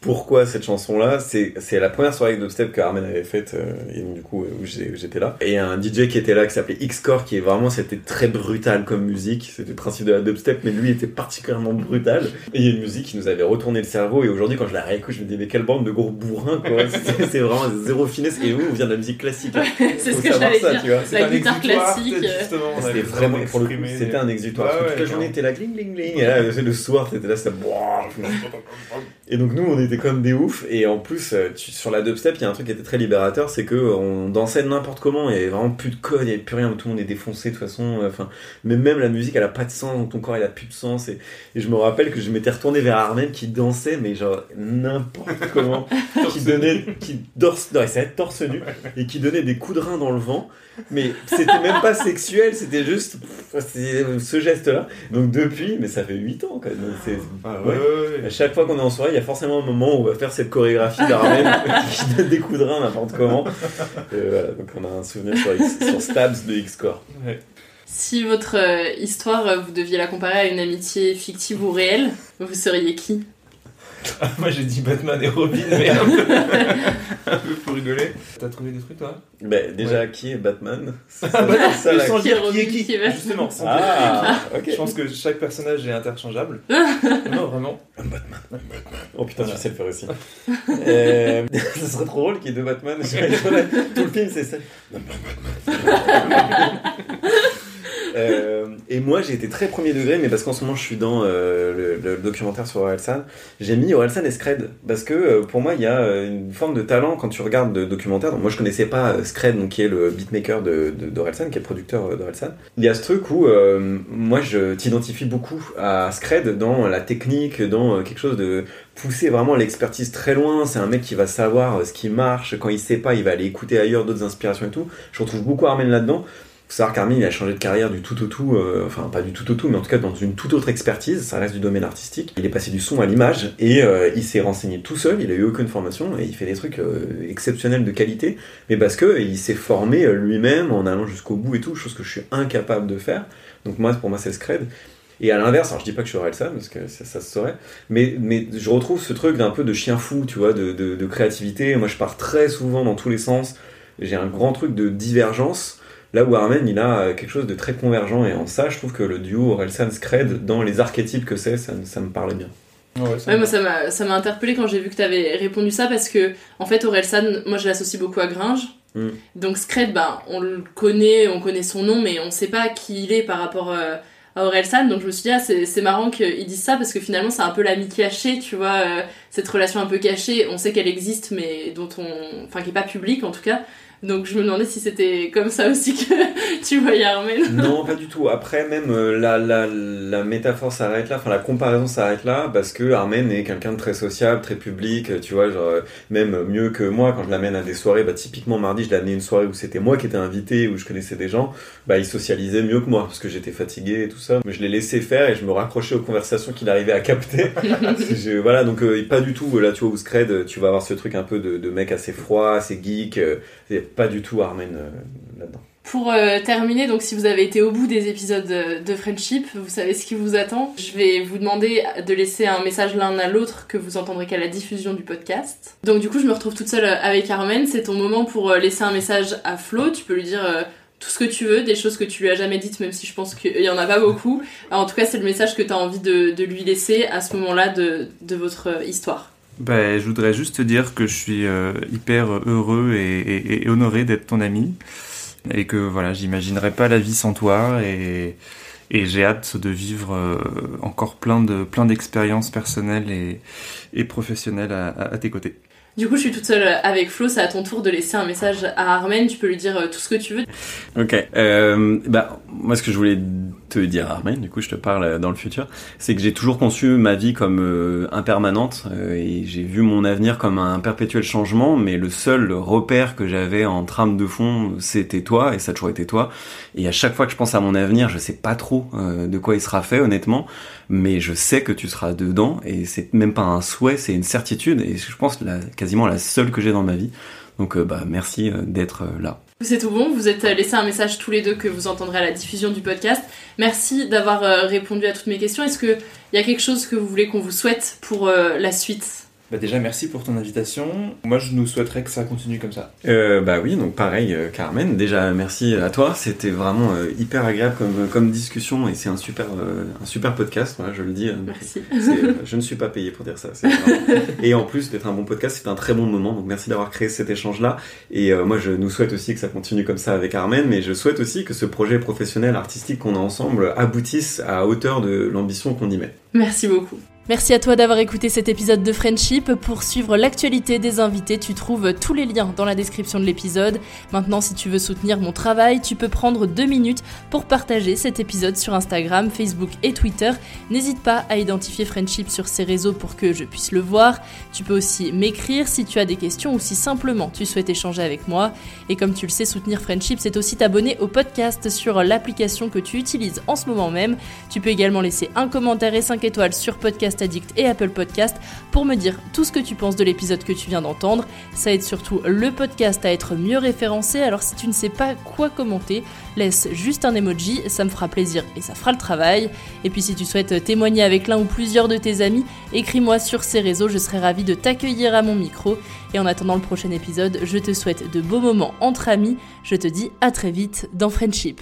pourquoi cette chanson-là. C'est c'est la première soirée de dubstep que Armen avait faite, euh, et donc, du coup, euh, où où j'étais là. Et il y a un DJ qui était là, qui s'appelait X-Core, qui est vraiment, c'était très brutal comme musique. C'était le principe de la dubstep, mais lui était particulièrement brutal. Et il y a une musique qui nous avait retourné le cerveau, et aujourd'hui, quand je la réécoute, je me dis, mais quelle bande de gros bourrins, quoi. (laughs) C'est vraiment zéro finesse. Et nous, on vient de la musique classique. hein. C'est ce que j'allais ça, dire. tu vois. La guitare classique. C'était vraiment, pour le coup, c'était un exutoire. Ah ouais, toute la journée, t'es là, gling, gling, gling. Et là, le soir, t'étais là, ça. (laughs) Et donc, nous, on était comme des oufs. Et en plus, euh, tu- sur la dubstep, il y a un truc qui était très libérateur, c'est que on dansait n'importe comment. Il y avait vraiment plus de code, il y avait plus rien. Tout le monde est défoncé de toute façon. euh, Enfin, mais même la musique, elle a pas de sens. Donc, ton corps, il a plus de sens. Et, et je me rappelle que je m'étais retourné vers Armen qui dansait, mais genre n'importe (laughs) comment. qui donnait, qui torse, non, torse nu. Et qui donnait des coups de rein dans le vent. Mais c'était même pas sexuel, c'était juste pff, ce geste-là. Donc depuis, mais ça fait 8 ans quand même. Ah ouais. ouais, ouais, ouais. À chaque fois qu'on est en soirée, il y a forcément un moment où on va faire cette chorégraphie d'Armen (laughs) qui donne des coups de rein n'importe comment. Voilà, donc on a un souvenir sur, X- sur Stabs de X-Core. Si votre euh, histoire, euh, vous deviez la comparer à une amitié fictive ou réelle, vous seriez qui? (laughs) Moi j'ai dit Batman et Robin, mais un peu, (laughs) un peu pour rigoler. T'as trouvé des trucs toi? Bah, déjà, qui est Batman? (laughs) C'est Ah, bah ça, la- sans Qui est dire qui est Robin, qui, qui est Batman justement. sans Ah, dire qui est qui. ok. Je pense que chaque personnage est interchangeable. non, vraiment. Oh putain, je sais le faire aussi. euh, ça serait trop drôle qu'il y ait deux Batman. Tout le film, c'est ça. Euh, et moi j'ai été très premier degré mais parce qu'en ce moment je suis dans euh, le, le documentaire sur Orelsan j'ai mis Orelsan et Scred. Parce que euh, pour moi il y a une forme de talent quand tu regardes de documentaire. Donc moi je connaissais pas Scred donc qui est le beatmaker de, de, d'Orelsan qui est le producteur d'Orelsan. Il y a ce truc où moi je t'identifie beaucoup à Scred dans la technique dans quelque chose de pousser vraiment l'expertise très loin. C'est un mec qui va savoir ce qui marche. Quand il sait pas il va aller écouter ailleurs d'autres inspirations et tout. Je retrouve beaucoup Armen là-dedans faut savoir qu'Armin il a changé de carrière du tout au tout, euh, enfin pas du tout au tout, mais en tout cas dans une toute autre expertise, ça reste du domaine artistique. Il est passé du son à l'image et euh, il s'est renseigné tout seul, il a eu aucune formation et il fait des trucs euh, exceptionnels de qualité, mais parce que il s'est formé euh, lui-même en allant jusqu'au bout et tout, chose que je suis incapable de faire. Donc moi pour moi c'est Scred. Et à l'inverse, alors je dis pas que je serais ça, parce que ça, ça se saurait, mais, mais je retrouve ce truc d'un peu de chien fou, tu vois, de, de, de créativité. Moi je pars très souvent dans tous les sens, j'ai un grand truc de divergence. Là où Armen, il a euh, quelque chose de très convergent, et en ça, je trouve que le duo Orelsan Scred, dans les archétypes que c'est, ça, ça me parle bien. Ouais, moi ça m'a ça m'a interpellé quand j'ai vu que t'avais répondu ça parce que en fait Orelsan, moi je l'associe beaucoup à Gringe. Mm. Donc Scred, ben on le connaît, on connaît son nom, mais on sait pas qui il est par rapport euh, à Orelsan. Donc je me suis dit ah c'est c'est marrant qu'ils disent ça parce que finalement c'est un peu l'ami caché, tu vois, euh, cette relation un peu cachée. On sait qu'elle existe, mais dont on, enfin qui est pas publique en tout cas. Donc je me demandais si c'était comme ça aussi que (laughs) tu voyais Armen. non, pas du tout. Après, même euh, la, la, la métaphore s'arrête là, enfin la comparaison s'arrête là, parce que Armen est quelqu'un de très sociable, très public, euh, tu vois, genre, euh, même mieux que moi quand je l'amène à des soirées. Bah, typiquement, mardi, je l'ai amené à une soirée où c'était moi qui étais invité, où je connaissais des gens. Bah, il socialisait mieux que moi, parce que j'étais fatigué et tout ça. Mais je l'ai laissé faire et je me raccrochais aux conversations qu'il arrivait à capter. (laughs) Je- voilà, donc euh, pas du tout, là, tu vois, où Scred, tu vas avoir ce truc un peu de, de mec assez froid, assez geek. euh, pas du tout Armen euh, là-dedans. Pour euh, terminer, donc si vous avez été au bout des épisodes de, Friendship, vous savez ce qui vous attend. Je vais vous demander de laisser un message l'un à l'autre que vous entendrez qu'à la diffusion du podcast. Donc du coup, je me retrouve toute seule euh, avec Armen. C'est ton moment pour laisser un message à Flo. Tu peux lui dire tout ce que tu veux, des choses que tu lui as jamais dites, même si je pense qu'il y en a pas beaucoup. En tout cas, c'est le message que tu as envie de, de lui laisser à ce moment-là de, de votre histoire. Ben, je voudrais juste te dire que je suis euh, hyper heureux et, honoré d'être ton ami et que voilà, j'imaginerais pas la vie sans toi et, j'ai hâte de vivre euh, encore plein de plein d'expériences personnelles et, professionnelles à tes côtés. Du coup, je suis toute seule avec Flo. C'est à ton tour de laisser un message à Armen. Tu peux lui dire euh, tout ce que tu veux. Ok. Euh, bah, moi, ce que je voulais te dire, Armen, du coup, je te parle euh, dans le futur, c'est que j'ai toujours conçu ma vie comme euh, impermanente euh, et j'ai vu mon avenir comme un perpétuel changement, mais le seul repère que j'avais en trame de fond, c'était toi et ça a toujours été toi. Et à chaque fois que je pense à mon avenir, je sais pas trop euh, de quoi il sera fait, honnêtement, mais je sais que tu seras dedans et c'est même pas un souhait, c'est une certitude et je pense la, quasiment la seule que j'ai dans ma vie. Donc, euh, bah, merci euh, d'être euh, là. C'est tout bon, vous êtes laissé un message tous les deux que vous entendrez à la diffusion du podcast. Merci d'avoir répondu à toutes mes questions. Est-ce qu'il y a quelque chose que vous voulez qu'on vous souhaite pour la suite? Bah déjà, merci pour ton invitation. Moi, je nous souhaiterais que ça continue comme ça. Euh, bah oui, donc pareil, euh, Carmen. Déjà, merci à toi. C'était vraiment euh, hyper agréable comme, comme discussion et c'est un super, euh, un super podcast. Voilà, je le dis. Merci. Euh, je ne suis pas payé pour dire ça. vraiment- (laughs) Et en plus d'être un bon podcast, c'est un très bon moment. Donc merci d'avoir créé cet échange-là. Et euh, moi, je nous souhaite aussi que ça continue comme ça avec Armen, mais je souhaite aussi que ce projet professionnel artistique qu'on a ensemble aboutisse à hauteur de l'ambition qu'on y met. Merci beaucoup. Merci à toi d'avoir écouté cet épisode de Friendship. Pour suivre l'actualité des invités, tu trouves tous les liens dans la description de l'épisode. Maintenant, si tu veux soutenir mon travail, tu peux prendre deux minutes pour partager cet épisode sur Instagram, Facebook et Twitter. N'hésite pas à identifier Friendship sur ces réseaux pour que je puisse le voir. Tu peux aussi m'écrire si tu as des questions ou si simplement tu souhaites échanger avec moi. Et comme tu le sais, soutenir Friendship, c'est aussi t'abonner au podcast sur l'application que tu utilises en ce moment même. Tu peux également laisser un commentaire et 5 étoiles sur Podcast Addict et Apple Podcast pour me dire tout ce que tu penses de l'épisode que tu viens d'entendre. Ça aide surtout le podcast à être mieux référencé, alors si tu ne sais pas quoi commenter, laisse juste un emoji, ça me fera plaisir et ça fera le travail. Et puis si tu souhaites témoigner avec l'un ou plusieurs de tes amis, écris-moi sur ces réseaux, je serai ravie de t'accueillir à mon micro. Et en attendant le prochain épisode, je te souhaite de beaux moments entre amis. Je te dis à très vite dans Friendship.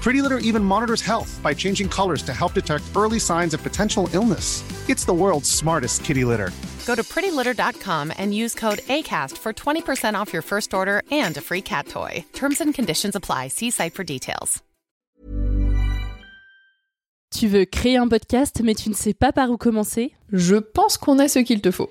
Pretty Litter even monitors health by changing colors to help detect early signs of potential illness. It's the world's smartest kitty litter. Go to prettylitter.com and use code ACAST for 20% off your first order and a free cat toy. Terms and conditions apply. See site for details. Tu veux créer un podcast mais tu ne sais pas par où commencer Je pense qu'on a ce qu'il te faut.